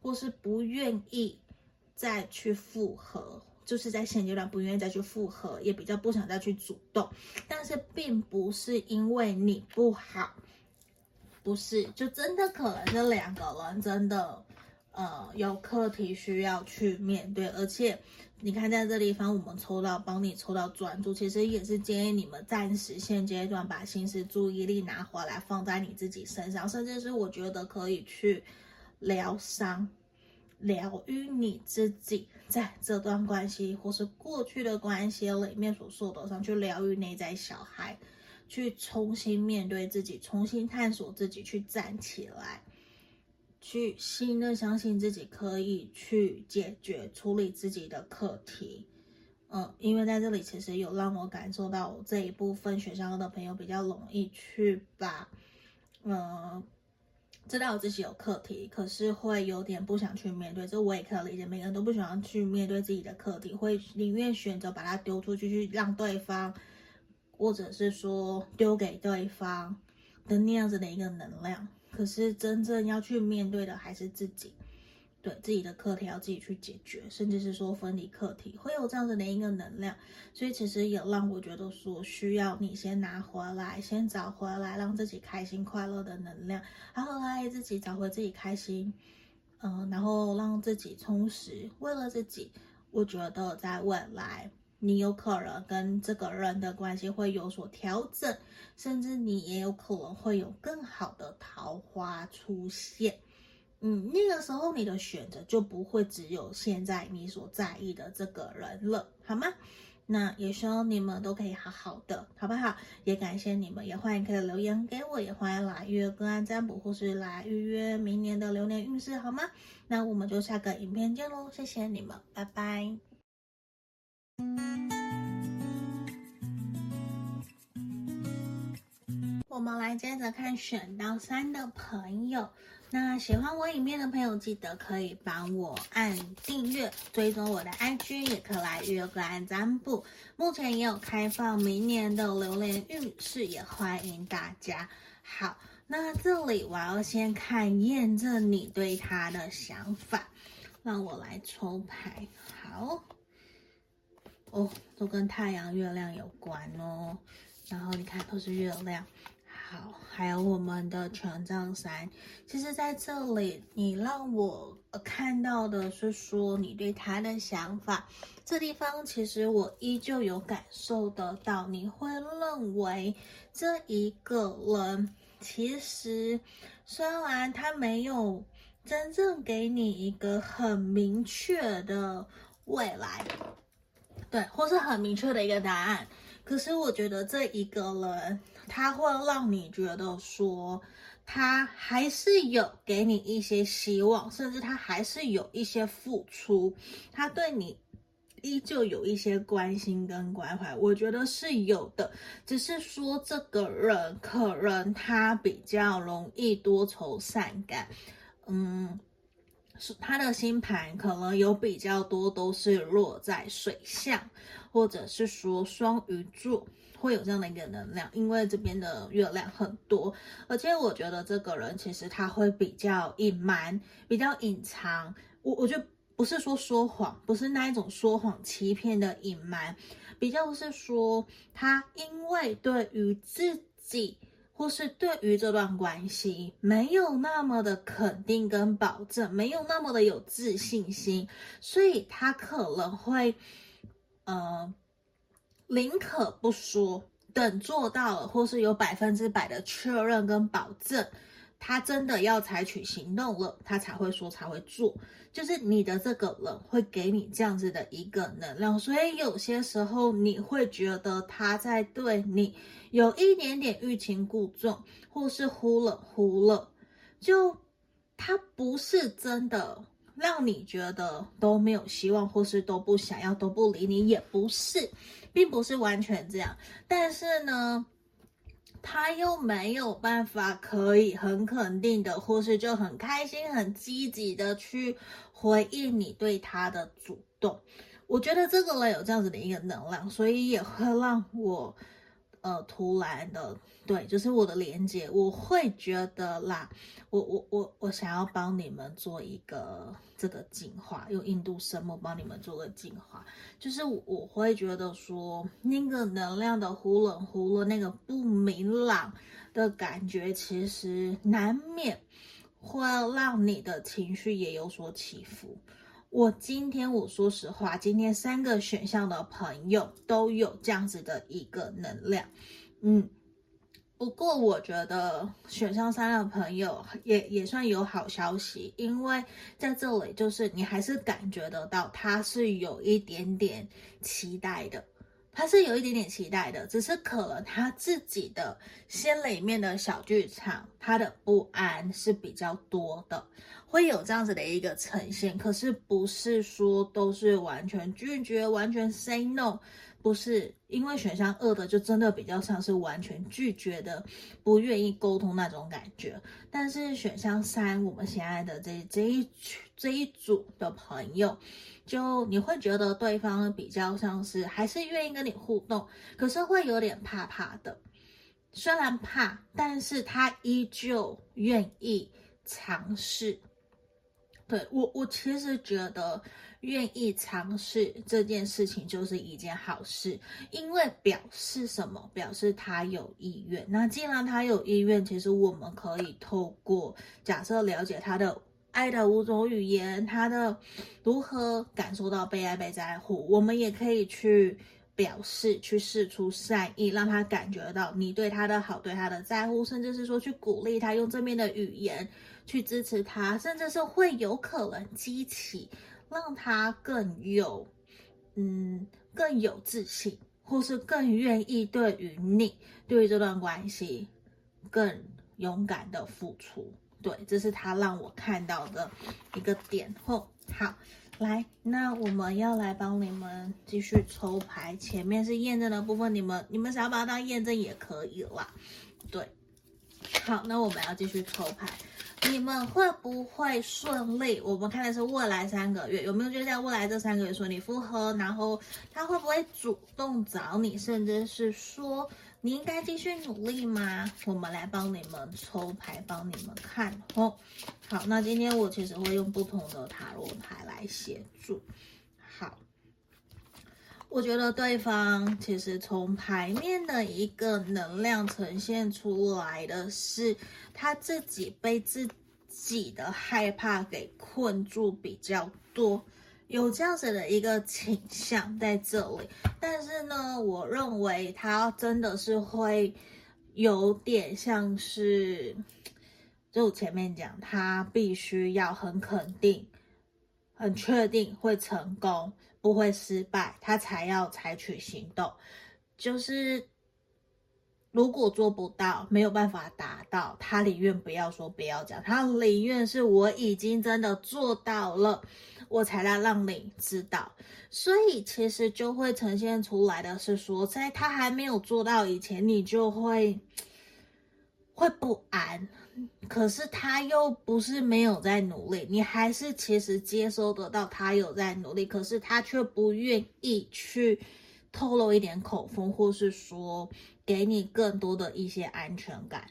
或是不愿意再去复合，就是在现阶段不愿意再去复合，也比较不想再去主动，但是并不是因为你不好，不是，就真的可能这两个人真的。呃，有课题需要去面对，而且你看在这地方，我们抽到帮你抽到专注，其实也是建议你们暂时现阶段把心思注意力拿回来，放在你自己身上，甚至是我觉得可以去疗伤、疗愈你自己在这段关系或是过去的关系里面所受的伤，去疗愈内在小孩，去重新面对自己，重新探索自己，去站起来。去新的相信自己可以去解决处理自己的课题，嗯，因为在这里其实有让我感受到这一部分学校的朋友比较容易去把，嗯，知道自己有课题，可是会有点不想去面对，这我也可以理解，每个人都不喜欢去面对自己的课题，会宁愿选择把它丢出去，去让对方，或者是说丢给对方的那样子的一个能量。可是真正要去面对的还是自己，对自己的课题要自己去解决，甚至是说分离课题，会有这样子的一个能量，所以其实也让我觉得说需要你先拿回来，先找回来，让自己开心快乐的能量，然后来自己找回自己开心，嗯、然后让自己充实，为了自己，我觉得在未来。你有可能跟这个人的关系会有所调整，甚至你也有可能会有更好的桃花出现。嗯，那个时候你的选择就不会只有现在你所在意的这个人了，好吗？那也希望你们都可以好好的，好不好？也感谢你们，也欢迎可以留言给我，也欢迎来预约个案占卜，或是来预约明年的流年运势，好吗？那我们就下个影片见喽，谢谢你们，拜拜。我们来接着看选到三的朋友。那喜欢我影片的朋友，记得可以帮我按订阅，追踪我的 IG，也可以来约个案占卜。目前也有开放明年的流年运势，也欢迎大家。好，那这里我要先看验证你对他的想法，让我来抽牌。好，哦，都跟太阳、月亮有关哦。然后你看，都是月亮。好，还有我们的权杖三。其实，在这里，你让我看到的是说你对他的想法。这地方，其实我依旧有感受得到，你会认为这一个人，其实虽然他没有真正给你一个很明确的未来，对，或是很明确的一个答案。可是我觉得这一个人，他会让你觉得说，他还是有给你一些希望，甚至他还是有一些付出，他对你依旧有一些关心跟关怀，我觉得是有的。只是说这个人可能他比较容易多愁善感，嗯。是他的星盘可能有比较多都是落在水象，或者是说双鱼座会有这样的一个能量，因为这边的月亮很多，而且我觉得这个人其实他会比较隐瞒，比较隐藏。我我觉得不是说说谎，不是那一种说谎欺骗的隐瞒，比较是说他因为对于自己。或是对于这段关系没有那么的肯定跟保证，没有那么的有自信心，所以他可能会，呃，宁可不说，等做到了，或是有百分之百的确认跟保证。他真的要采取行动了，他才会说，才会做。就是你的这个人会给你这样子的一个能量，所以有些时候你会觉得他在对你有一点点欲擒故纵，或是忽冷忽热。就他不是真的让你觉得都没有希望，或是都不想要，都不理你，也不是，并不是完全这样。但是呢，他又没有办法可以很肯定的，或是就很开心、很积极的去回应你对他的主动。我觉得这个人有这样子的一个能量，所以也会让我。呃，突然的，对，就是我的连接，我会觉得啦，我我我我想要帮你们做一个这个净化，用印度神木帮你们做个净化，就是，我会觉得说，那个能量的忽冷忽热，那个不明朗的感觉，其实难免会让你的情绪也有所起伏。我今天我说实话，今天三个选项的朋友都有这样子的一个能量，嗯，不过我觉得选项三的朋友也也算有好消息，因为在这里就是你还是感觉得到他是有一点点期待的，他是有一点点期待的，只是可能他自己的心里面的小剧场，他的不安是比较多的。会有这样子的一个呈现，可是不是说都是完全拒绝、完全 say no，不是，因为选项二的就真的比较像是完全拒绝的，不愿意沟通那种感觉。但是选项三，我们现在的这这一这一组的朋友，就你会觉得对方比较像是还是愿意跟你互动，可是会有点怕怕的。虽然怕，但是他依旧愿意尝试。对我，我其实觉得愿意尝试这件事情就是一件好事，因为表示什么？表示他有意愿。那既然他有意愿，其实我们可以透过假设了解他的爱的五种语言，他的如何感受到被爱、被在乎，我们也可以去表示、去释出善意，让他感觉到你对他的好、对他的在乎，甚至是说去鼓励他，用正面的语言。去支持他，甚至是会有可能激起，让他更有，嗯，更有自信，或是更愿意对于你，对于这段关系，更勇敢的付出。对，这是他让我看到的一个点。后好，来，那我们要来帮你们继续抽牌。前面是验证的部分，你们你们想要把它当验证也可以啦。对，好，那我们要继续抽牌，你们会不会顺利？我们看的是未来三个月，有没有就在未来这三个月说你复合？然后他会不会主动找你，甚至是说你应该继续努力吗？我们来帮你们抽牌，帮你们看哦。好，那今天我其实会用不同的塔罗牌来协助。我觉得对方其实从牌面的一个能量呈现出来的是他自己被自己的害怕给困住比较多，有这样子的一个倾向在这里。但是呢，我认为他真的是会有点像是，就前面讲，他必须要很肯定、很确定会成功。不会失败，他才要采取行动。就是如果做不到，没有办法达到，他宁愿不要说，不要讲，他宁愿是我已经真的做到了，我才来让你知道。所以其实就会呈现出来的是说，在他还没有做到以前，你就会会不安。可是他又不是没有在努力，你还是其实接收得到他有在努力，可是他却不愿意去透露一点口风，或是说给你更多的一些安全感。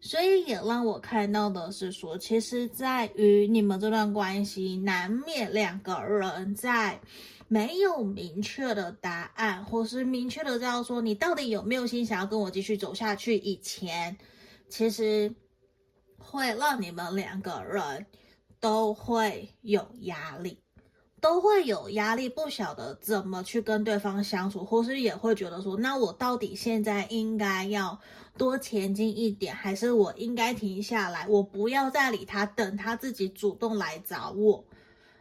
所以也让我看到的是说，其实在于你们这段关系，难免两个人在没有明确的答案，或是明确的知道说你到底有没有心想要跟我继续走下去以前，其实。会让你们两个人都会有压力，都会有压力，不晓得怎么去跟对方相处，或是也会觉得说，那我到底现在应该要多前进一点，还是我应该停下来，我不要再理他，等他自己主动来找我，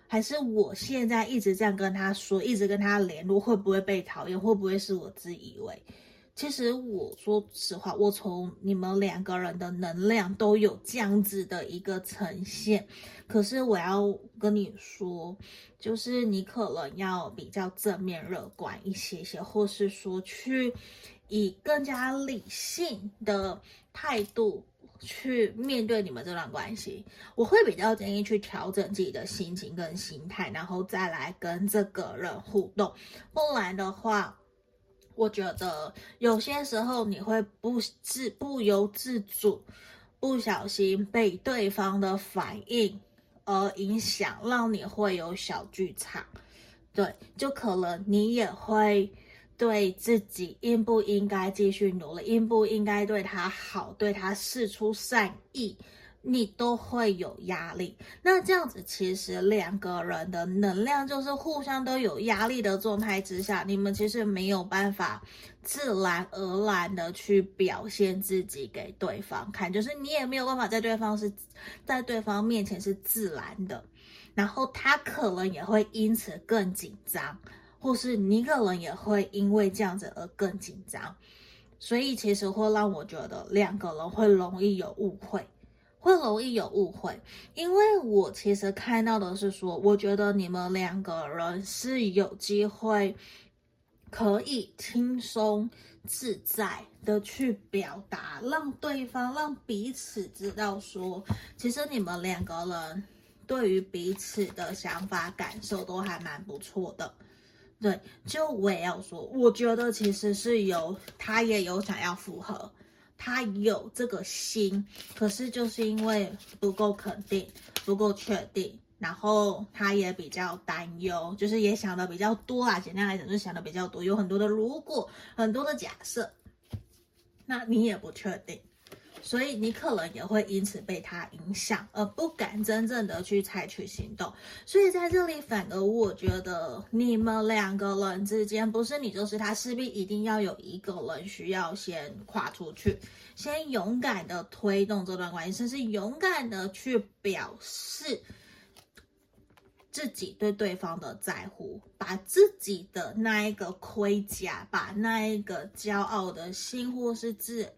还是我现在一直这样跟他说，一直跟他联络，会不会被讨厌？会不会是我自以为？其实我说实话，我从你们两个人的能量都有这样子的一个呈现。可是我要跟你说，就是你可能要比较正面乐观一些些，或是说去以更加理性的态度去面对你们这段关系。我会比较建议去调整自己的心情跟心态，然后再来跟这个人互动。不然的话，我觉得有些时候你会不自不由自主，不小心被对方的反应而影响，让你会有小剧场。对，就可能你也会对自己应不应该继续努力，应不应该对他好，对他释出善意。你都会有压力，那这样子其实两个人的能量就是互相都有压力的状态之下，你们其实没有办法自然而然的去表现自己给对方看，就是你也没有办法在对方是在对方面前是自然的，然后他可能也会因此更紧张，或是你可能也会因为这样子而更紧张，所以其实会让我觉得两个人会容易有误会。会容易有误会，因为我其实看到的是说，我觉得你们两个人是有机会可以轻松自在的去表达，让对方让彼此知道说，其实你们两个人对于彼此的想法感受都还蛮不错的。对，就我也要说，我觉得其实是有他也有想要复合。他有这个心，可是就是因为不够肯定、不够确定，然后他也比较担忧，就是也想的比较多啊。简单来讲，就是想的比较多，有很多的如果，很多的假设，那你也不确定。所以你可能也会因此被他影响，而不敢真正的去采取行动。所以在这里，反而我觉得你们两个人之间，不是你就是他，势必一定要有一个人需要先跨出去，先勇敢的推动这段关系，甚至勇敢的去表示自己对对方的在乎，把自己的那一个盔甲，把那一个骄傲的心或是自。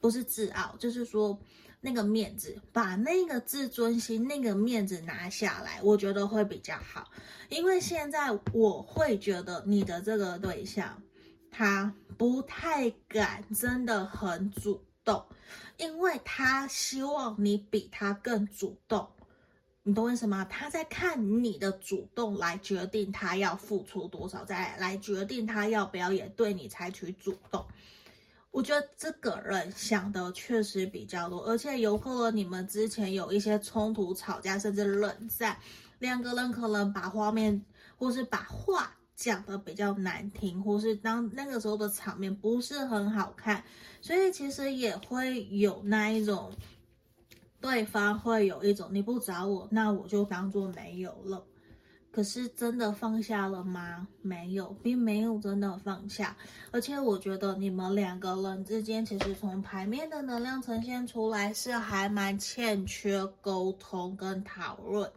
不是自傲，就是说那个面子，把那个自尊心、那个面子拿下来，我觉得会比较好。因为现在我会觉得你的这个对象，他不太敢，真的很主动，因为他希望你比他更主动。你懂我意思吗？他在看你的主动来决定他要付出多少，再来决定他要不要也对你采取主动。我觉得这个人想的确实比较多，而且有可能你们之前有一些冲突、吵架，甚至冷战，两个人可能把画面或是把话讲得比较难听，或是当那个时候的场面不是很好看，所以其实也会有那一种。对方会有一种你不找我，那我就当做没有了。可是真的放下了吗？没有，并没有真的放下。而且我觉得你们两个人之间，其实从牌面的能量呈现出来是还蛮欠缺沟通跟讨论。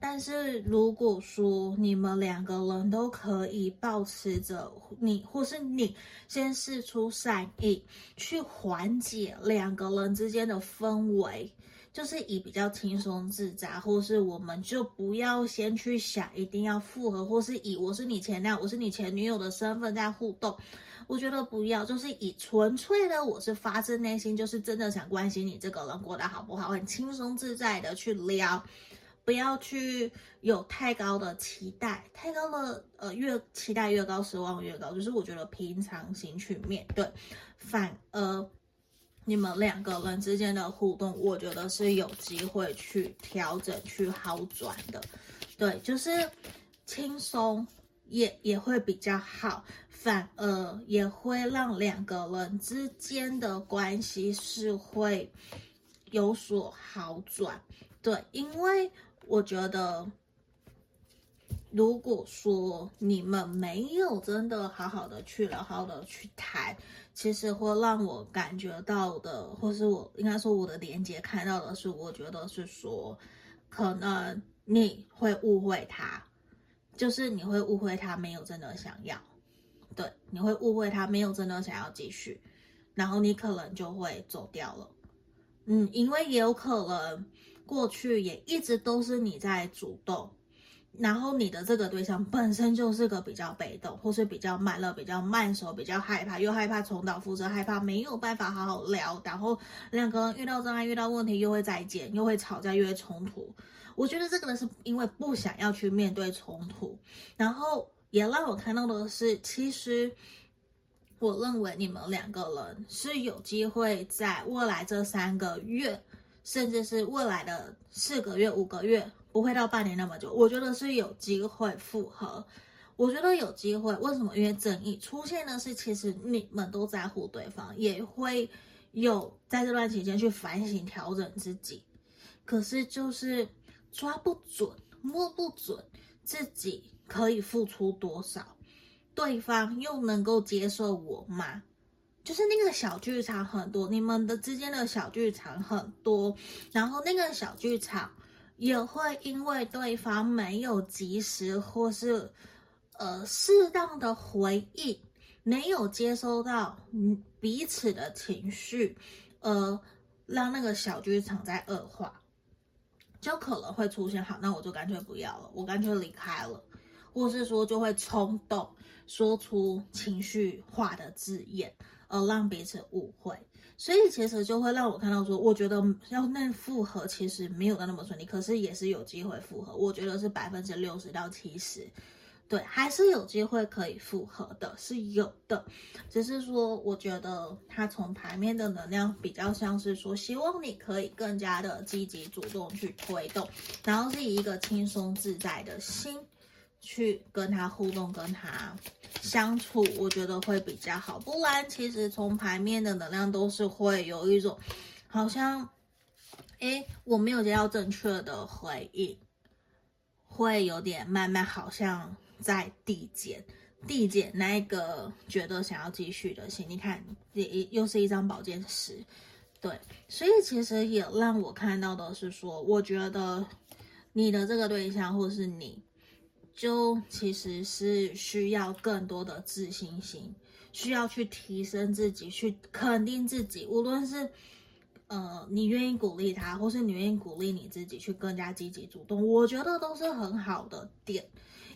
但是如果说你们两个人都可以保持着你或是你先试出善意，去缓解两个人之间的氛围。就是以比较轻松自在，或是我们就不要先去想一定要复合，或是以我是你前男友，我是你前女友的身份在互动。我觉得不要，就是以纯粹的我是发自内心，就是真的想关心你这个人过得好不好，很轻松自在的去聊，不要去有太高的期待，太高的呃越期待越高，失望越高。就是我觉得平常心去面对，反而。你们两个人之间的互动，我觉得是有机会去调整、去好转的。对，就是轻松也也会比较好，反而也会让两个人之间的关系是会有所好转。对，因为我觉得。如果说你们没有真的好好的去了好好的去谈，其实会让我感觉到的，或是我应该说我的连接看到的是，我觉得是说，可能你会误会他，就是你会误会他没有真的想要，对，你会误会他没有真的想要继续，然后你可能就会走掉了，嗯，因为也有可能过去也一直都是你在主动。然后你的这个对象本身就是个比较被动，或是比较慢热、比较慢熟、比较害怕，又害怕重蹈覆辙，害怕没有办法好好聊，然后两个人遇到障碍、遇到问题又会再见，又会吵架，又会冲突。我觉得这个呢，是因为不想要去面对冲突，然后也让我看到的是，其实我认为你们两个人是有机会在未来这三个月，甚至是未来的四个月、五个月。不会到半年那么久，我觉得是有机会复合。我觉得有机会，为什么？因为正义出现的是，其实你们都在乎对方，也会有在这段期间去反省调整自己。可是就是抓不准、摸不准自己可以付出多少，对方又能够接受我吗？就是那个小剧场很多，你们的之间的小剧场很多，然后那个小剧场。也会因为对方没有及时或是呃适当的回应，没有接收到嗯彼此的情绪，呃，让那个小剧场在恶化，就可能会出现好，那我就干脆不要了，我干脆离开了，或是说就会冲动说出情绪化的字眼，而让彼此误会。所以其实就会让我看到说，我觉得要那复合其实没有的那么顺利，可是也是有机会复合。我觉得是百分之六十到七十，对，还是有机会可以复合的，是有的。只是说，我觉得他从牌面的能量比较像是说，希望你可以更加的积极主动去推动，然后是以一个轻松自在的心。去跟他互动，跟他相处，我觉得会比较好。不然，其实从牌面的能量都是会有一种，好像，诶，我没有接到正确的回应，会有点慢慢，好像在递减，递减那个觉得想要继续的心。你看，也又是一张宝剑十，对，所以其实也让我看到的是说，我觉得你的这个对象，或是你。就其实是需要更多的自信心，需要去提升自己，去肯定自己。无论是呃你愿意鼓励他，或是你愿意鼓励你自己去更加积极主动，我觉得都是很好的点。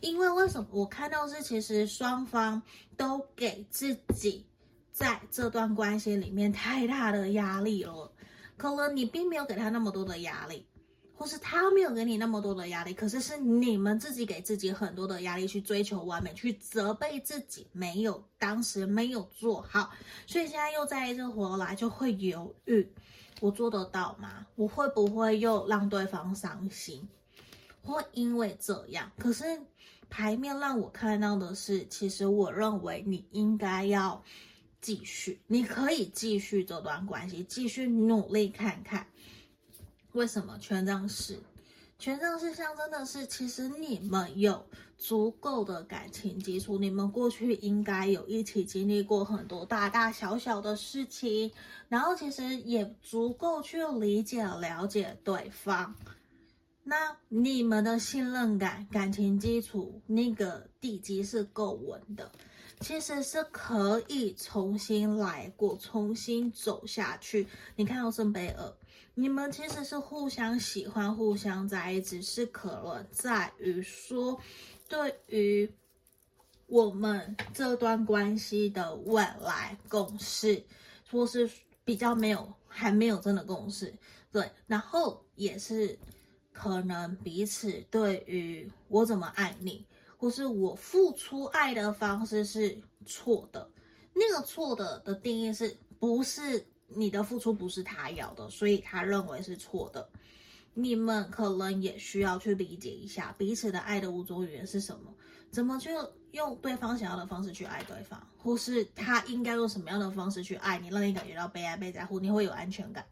因为为什么我看到是其实双方都给自己在这段关系里面太大的压力了，可能你并没有给他那么多的压力，或是他没有给你那么多的压力，可是是你们自己给自己很多的压力去追求完美，去责备自己没有当时没有做好，所以现在又再一次回来就会犹豫，我做得到吗？我会不会又让对方伤心？会因为这样，可是。牌面让我看到的是，其实我认为你应该要继续，你可以继续这段关系，继续努力看看。为什么权杖四？权杖四象征的是，其实你们有足够的感情基础，你们过去应该有一起经历过很多大大小小的事情，然后其实也足够去理解了解对方。那你们的信任感、感情基础那个地基是够稳的，其实是可以重新来过、重新走下去。你看到圣杯二，你们其实是互相喜欢、互相在意，只是可能在于说，对于我们这段关系的未来共识，或是比较没有、还没有真的共识。对，然后也是。可能彼此对于我怎么爱你，或是我付出爱的方式是错的。那个错的的定义是不是你的付出不是他要的，所以他认为是错的。你们可能也需要去理解一下彼此的爱的五种语言是什么，怎么去用对方想要的方式去爱对方，或是他应该用什么样的方式去爱你，让你感觉到被爱、被在乎，你会有安全感。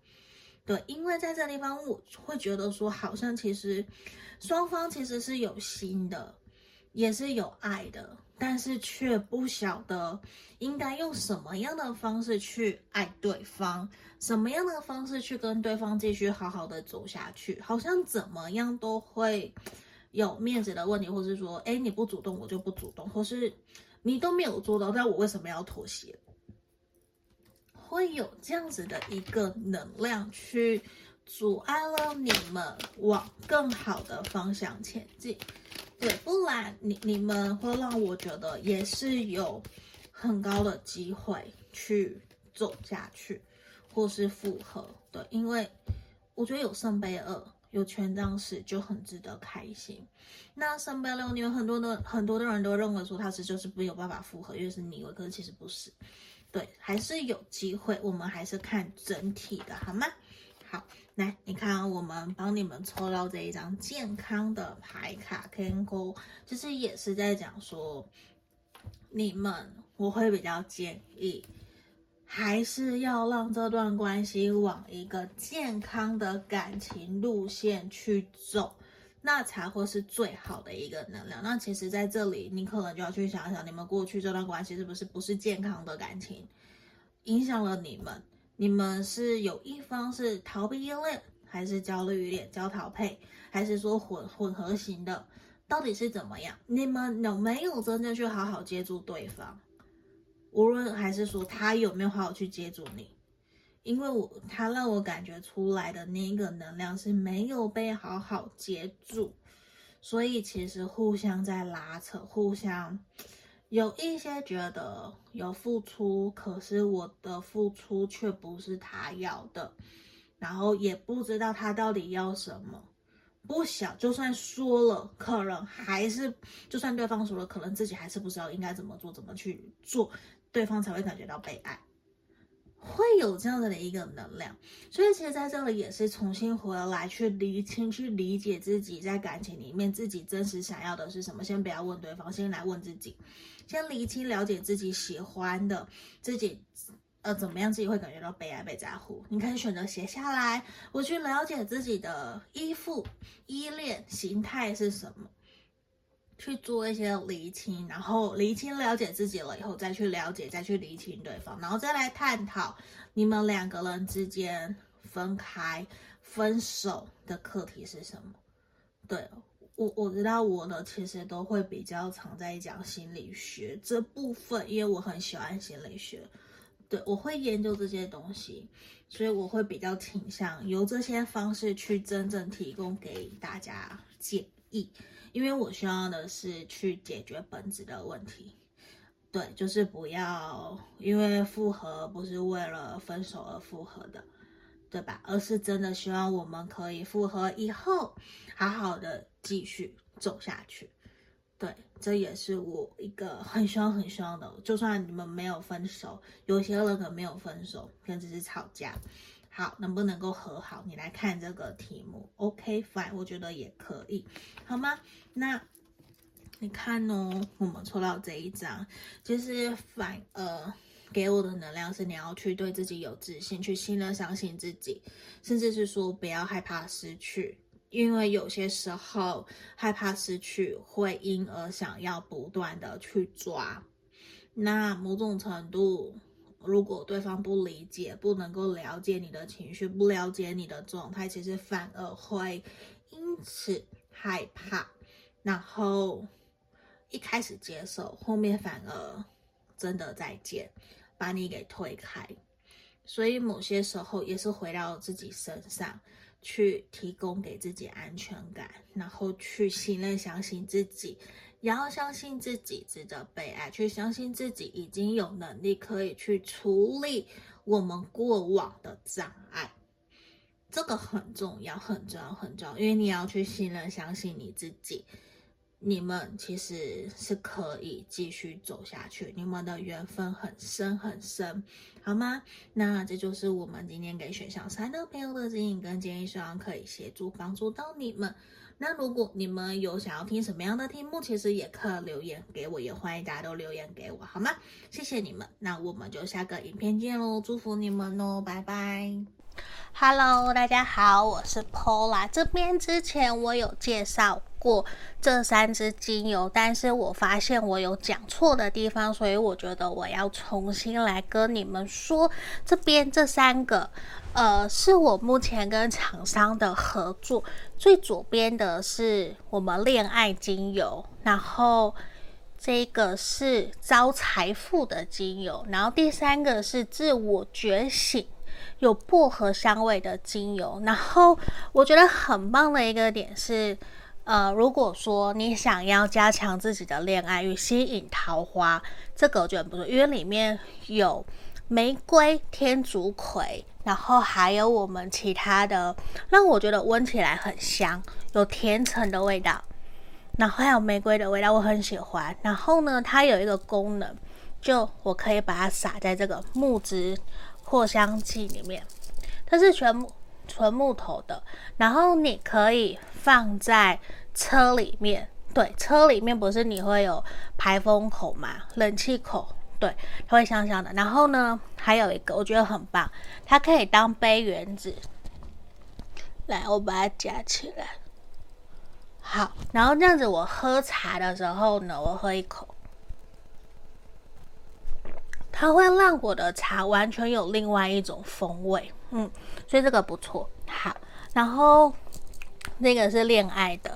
对，因为在这地方，我会觉得说，好像其实双方其实是有心的，也是有爱的，但是却不晓得应该用什么样的方式去爱对方，什么样的方式去跟对方继续好好的走下去，好像怎么样都会有面子的问题，或是说，哎，你不主动，我就不主动，或是你都没有做到，那我为什么要妥协？会有这样子的一个能量去阻碍了你们往更好的方向前进，对，不然你你们会让我觉得也是有很高的机会去走下去，或是复合，对，因为我觉得有圣杯二，有权杖四就很值得开心。那圣杯六，你有很多的很多的人都认为说他是就是没有办法复合，因为是逆位，可是其实不是。对，还是有机会。我们还是看整体的，好吗？好，来，你看，我们帮你们抽到这一张健康的牌卡，天空，其实也是在讲说，你们我会比较建议，还是要让这段关系往一个健康的感情路线去走。那才会是最好的一个能量。那其实，在这里，你可能就要去想想，你们过去这段关系是不是不是健康的感情，影响了你们？你们是有一方是逃避依恋，还是焦虑依恋、焦逃配，还是说混混合型的？到底是怎么样？你们有没有真正去好好接住对方？无论还是说他有没有好好去接住你？因为我他让我感觉出来的那个能量是没有被好好接住，所以其实互相在拉扯，互相有一些觉得有付出，可是我的付出却不是他要的，然后也不知道他到底要什么，不想就算说了，可能还是就算对方说了，可能自己还是不知道应该怎么做，怎么去做，对方才会感觉到被爱。会有这样的一个能量，所以其实在这里也是重新回来去理清、去理解自己在感情里面自己真实想要的是什么。先不要问对方，先来问自己，先理清、了解自己喜欢的自己，呃，怎么样自己会感觉到被爱、被在乎。你可以选择写下来，我去了解自己的依附、依恋形态是什么。去做一些厘清，然后厘清了解自己了以后，再去了解，再去厘清对方，然后再来探讨你们两个人之间分开、分手的课题是什么。对，我，我知道我的其实都会比较常在讲心理学这部分，因为我很喜欢心理学。对，我会研究这些东西，所以我会比较倾向由这些方式去真正提供给大家建议。因为我需要的是去解决本质的问题，对，就是不要因为复合不是为了分手而复合的，对吧？而是真的希望我们可以复合以后，好好的继续走下去。对，这也是我一个很希望、很希望的。就算你们没有分手，有些人可能没有分手，可能只是吵架，好，能不能够和好？你来看这个题目，OK，fine，我觉得也可以，好吗？那你看哦，我们抽到这一张，就是反呃给我的能量是你要去对自己有自信，去信任、相信自己，甚至是说不要害怕失去。因为有些时候害怕失去，会因而想要不断的去抓。那某种程度，如果对方不理解、不能够了解你的情绪、不了解你的状态，其实反而会因此害怕，然后一开始接受，后面反而真的再见，把你给推开。所以某些时候也是回到自己身上。去提供给自己安全感，然后去信任、相信自己，也要相信自己值得被爱，去相信自己已经有能力可以去处理我们过往的障碍。这个很重要，很重要，很重要，因为你要去信任、相信你自己。你们其实是可以继续走下去，你们的缘分很深很深，好吗？那这就是我们今天给选项三的朋友的指引跟建议，希望可以协助帮助到你们。那如果你们有想要听什么样的题目，其实也可以留言给我，也欢迎大家都留言给我，好吗？谢谢你们，那我们就下个影片见喽，祝福你们哦，拜拜。Hello，大家好，我是 Paula，这边之前我有介绍过这三支精油，但是我发现我有讲错的地方，所以我觉得我要重新来跟你们说。这边这三个，呃，是我目前跟厂商的合作。最左边的是我们恋爱精油，然后这个是招财富的精油，然后第三个是自我觉醒，有薄荷香味的精油。然后我觉得很棒的一个点是。呃，如果说你想要加强自己的恋爱与吸引桃花，这个我觉得不错，因为里面有玫瑰、天竺葵，然后还有我们其他的，让我觉得闻起来很香，有甜橙的味道，然后还有玫瑰的味道，我很喜欢。然后呢，它有一个功能，就我可以把它撒在这个木质扩香剂里面，它是全木纯木头的，然后你可以放在。车里面，对，车里面不是你会有排风口嘛，冷气口，对，它会香香的。然后呢，还有一个我觉得很棒，它可以当杯缘子。来，我把它夹起来。好，然后这样子，我喝茶的时候呢，我喝一口，它会让我的茶完全有另外一种风味。嗯，所以这个不错。好，然后那个是恋爱的。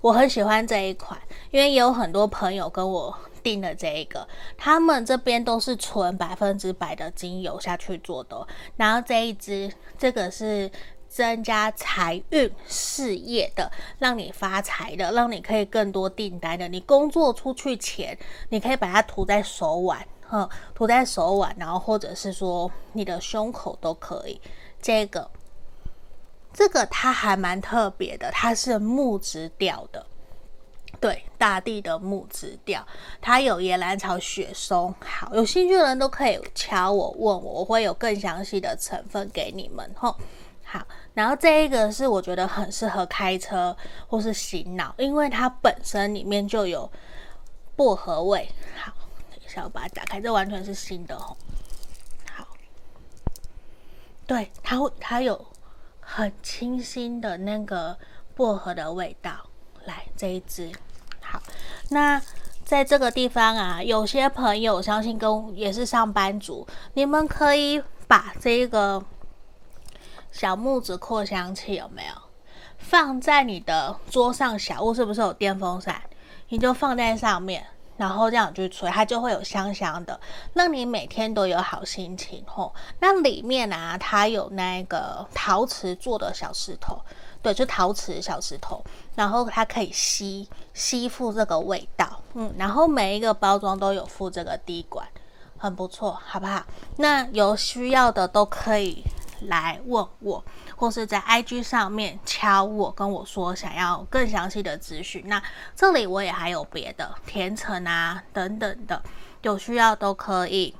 我很喜欢这一款，因为也有很多朋友跟我订的这一个，他们这边都是纯百分之百的精油下去做的。然后这一支，这个是增加财运事业的，让你发财的，让你可以更多订单的。你工作出去前，你可以把它涂在手腕，哈，涂在手腕，然后或者是说你的胸口都可以。这个。这个它还蛮特别的，它是木质调的，对，大地的木质调，它有野兰草、雪松。好，有兴趣的人都可以敲我问我，我会有更详细的成分给你们吼。好，然后这一个是我觉得很适合开车或是洗脑，因为它本身里面就有薄荷味。好，等一下我把它打开，这完全是新的吼。好，对，它会，它有。很清新的那个薄荷的味道，来这一支好。那在这个地方啊，有些朋友相信跟也是上班族，你们可以把这个小木子扩香器有没有放在你的桌上？小屋是不是有电风扇？你就放在上面。然后这样去吹，它就会有香香的，让你每天都有好心情吼。那里面啊，它有那个陶瓷做的小石头，对，就陶瓷小石头，然后它可以吸吸附这个味道，嗯，然后每一个包装都有附这个滴管，很不错，好不好？那有需要的都可以来问我，或是在 IG 上面敲我，跟我说想要更详细的资讯。那这里我也还有别的甜橙啊等等的，有需要都可以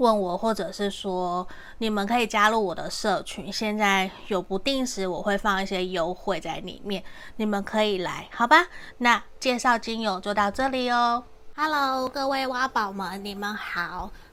问我，或者是说你们可以加入我的社群，现在有不定时我会放一些优惠在里面，你们可以来，好吧？那介绍精油就到这里哦。Hello，各位挖宝们，你们好。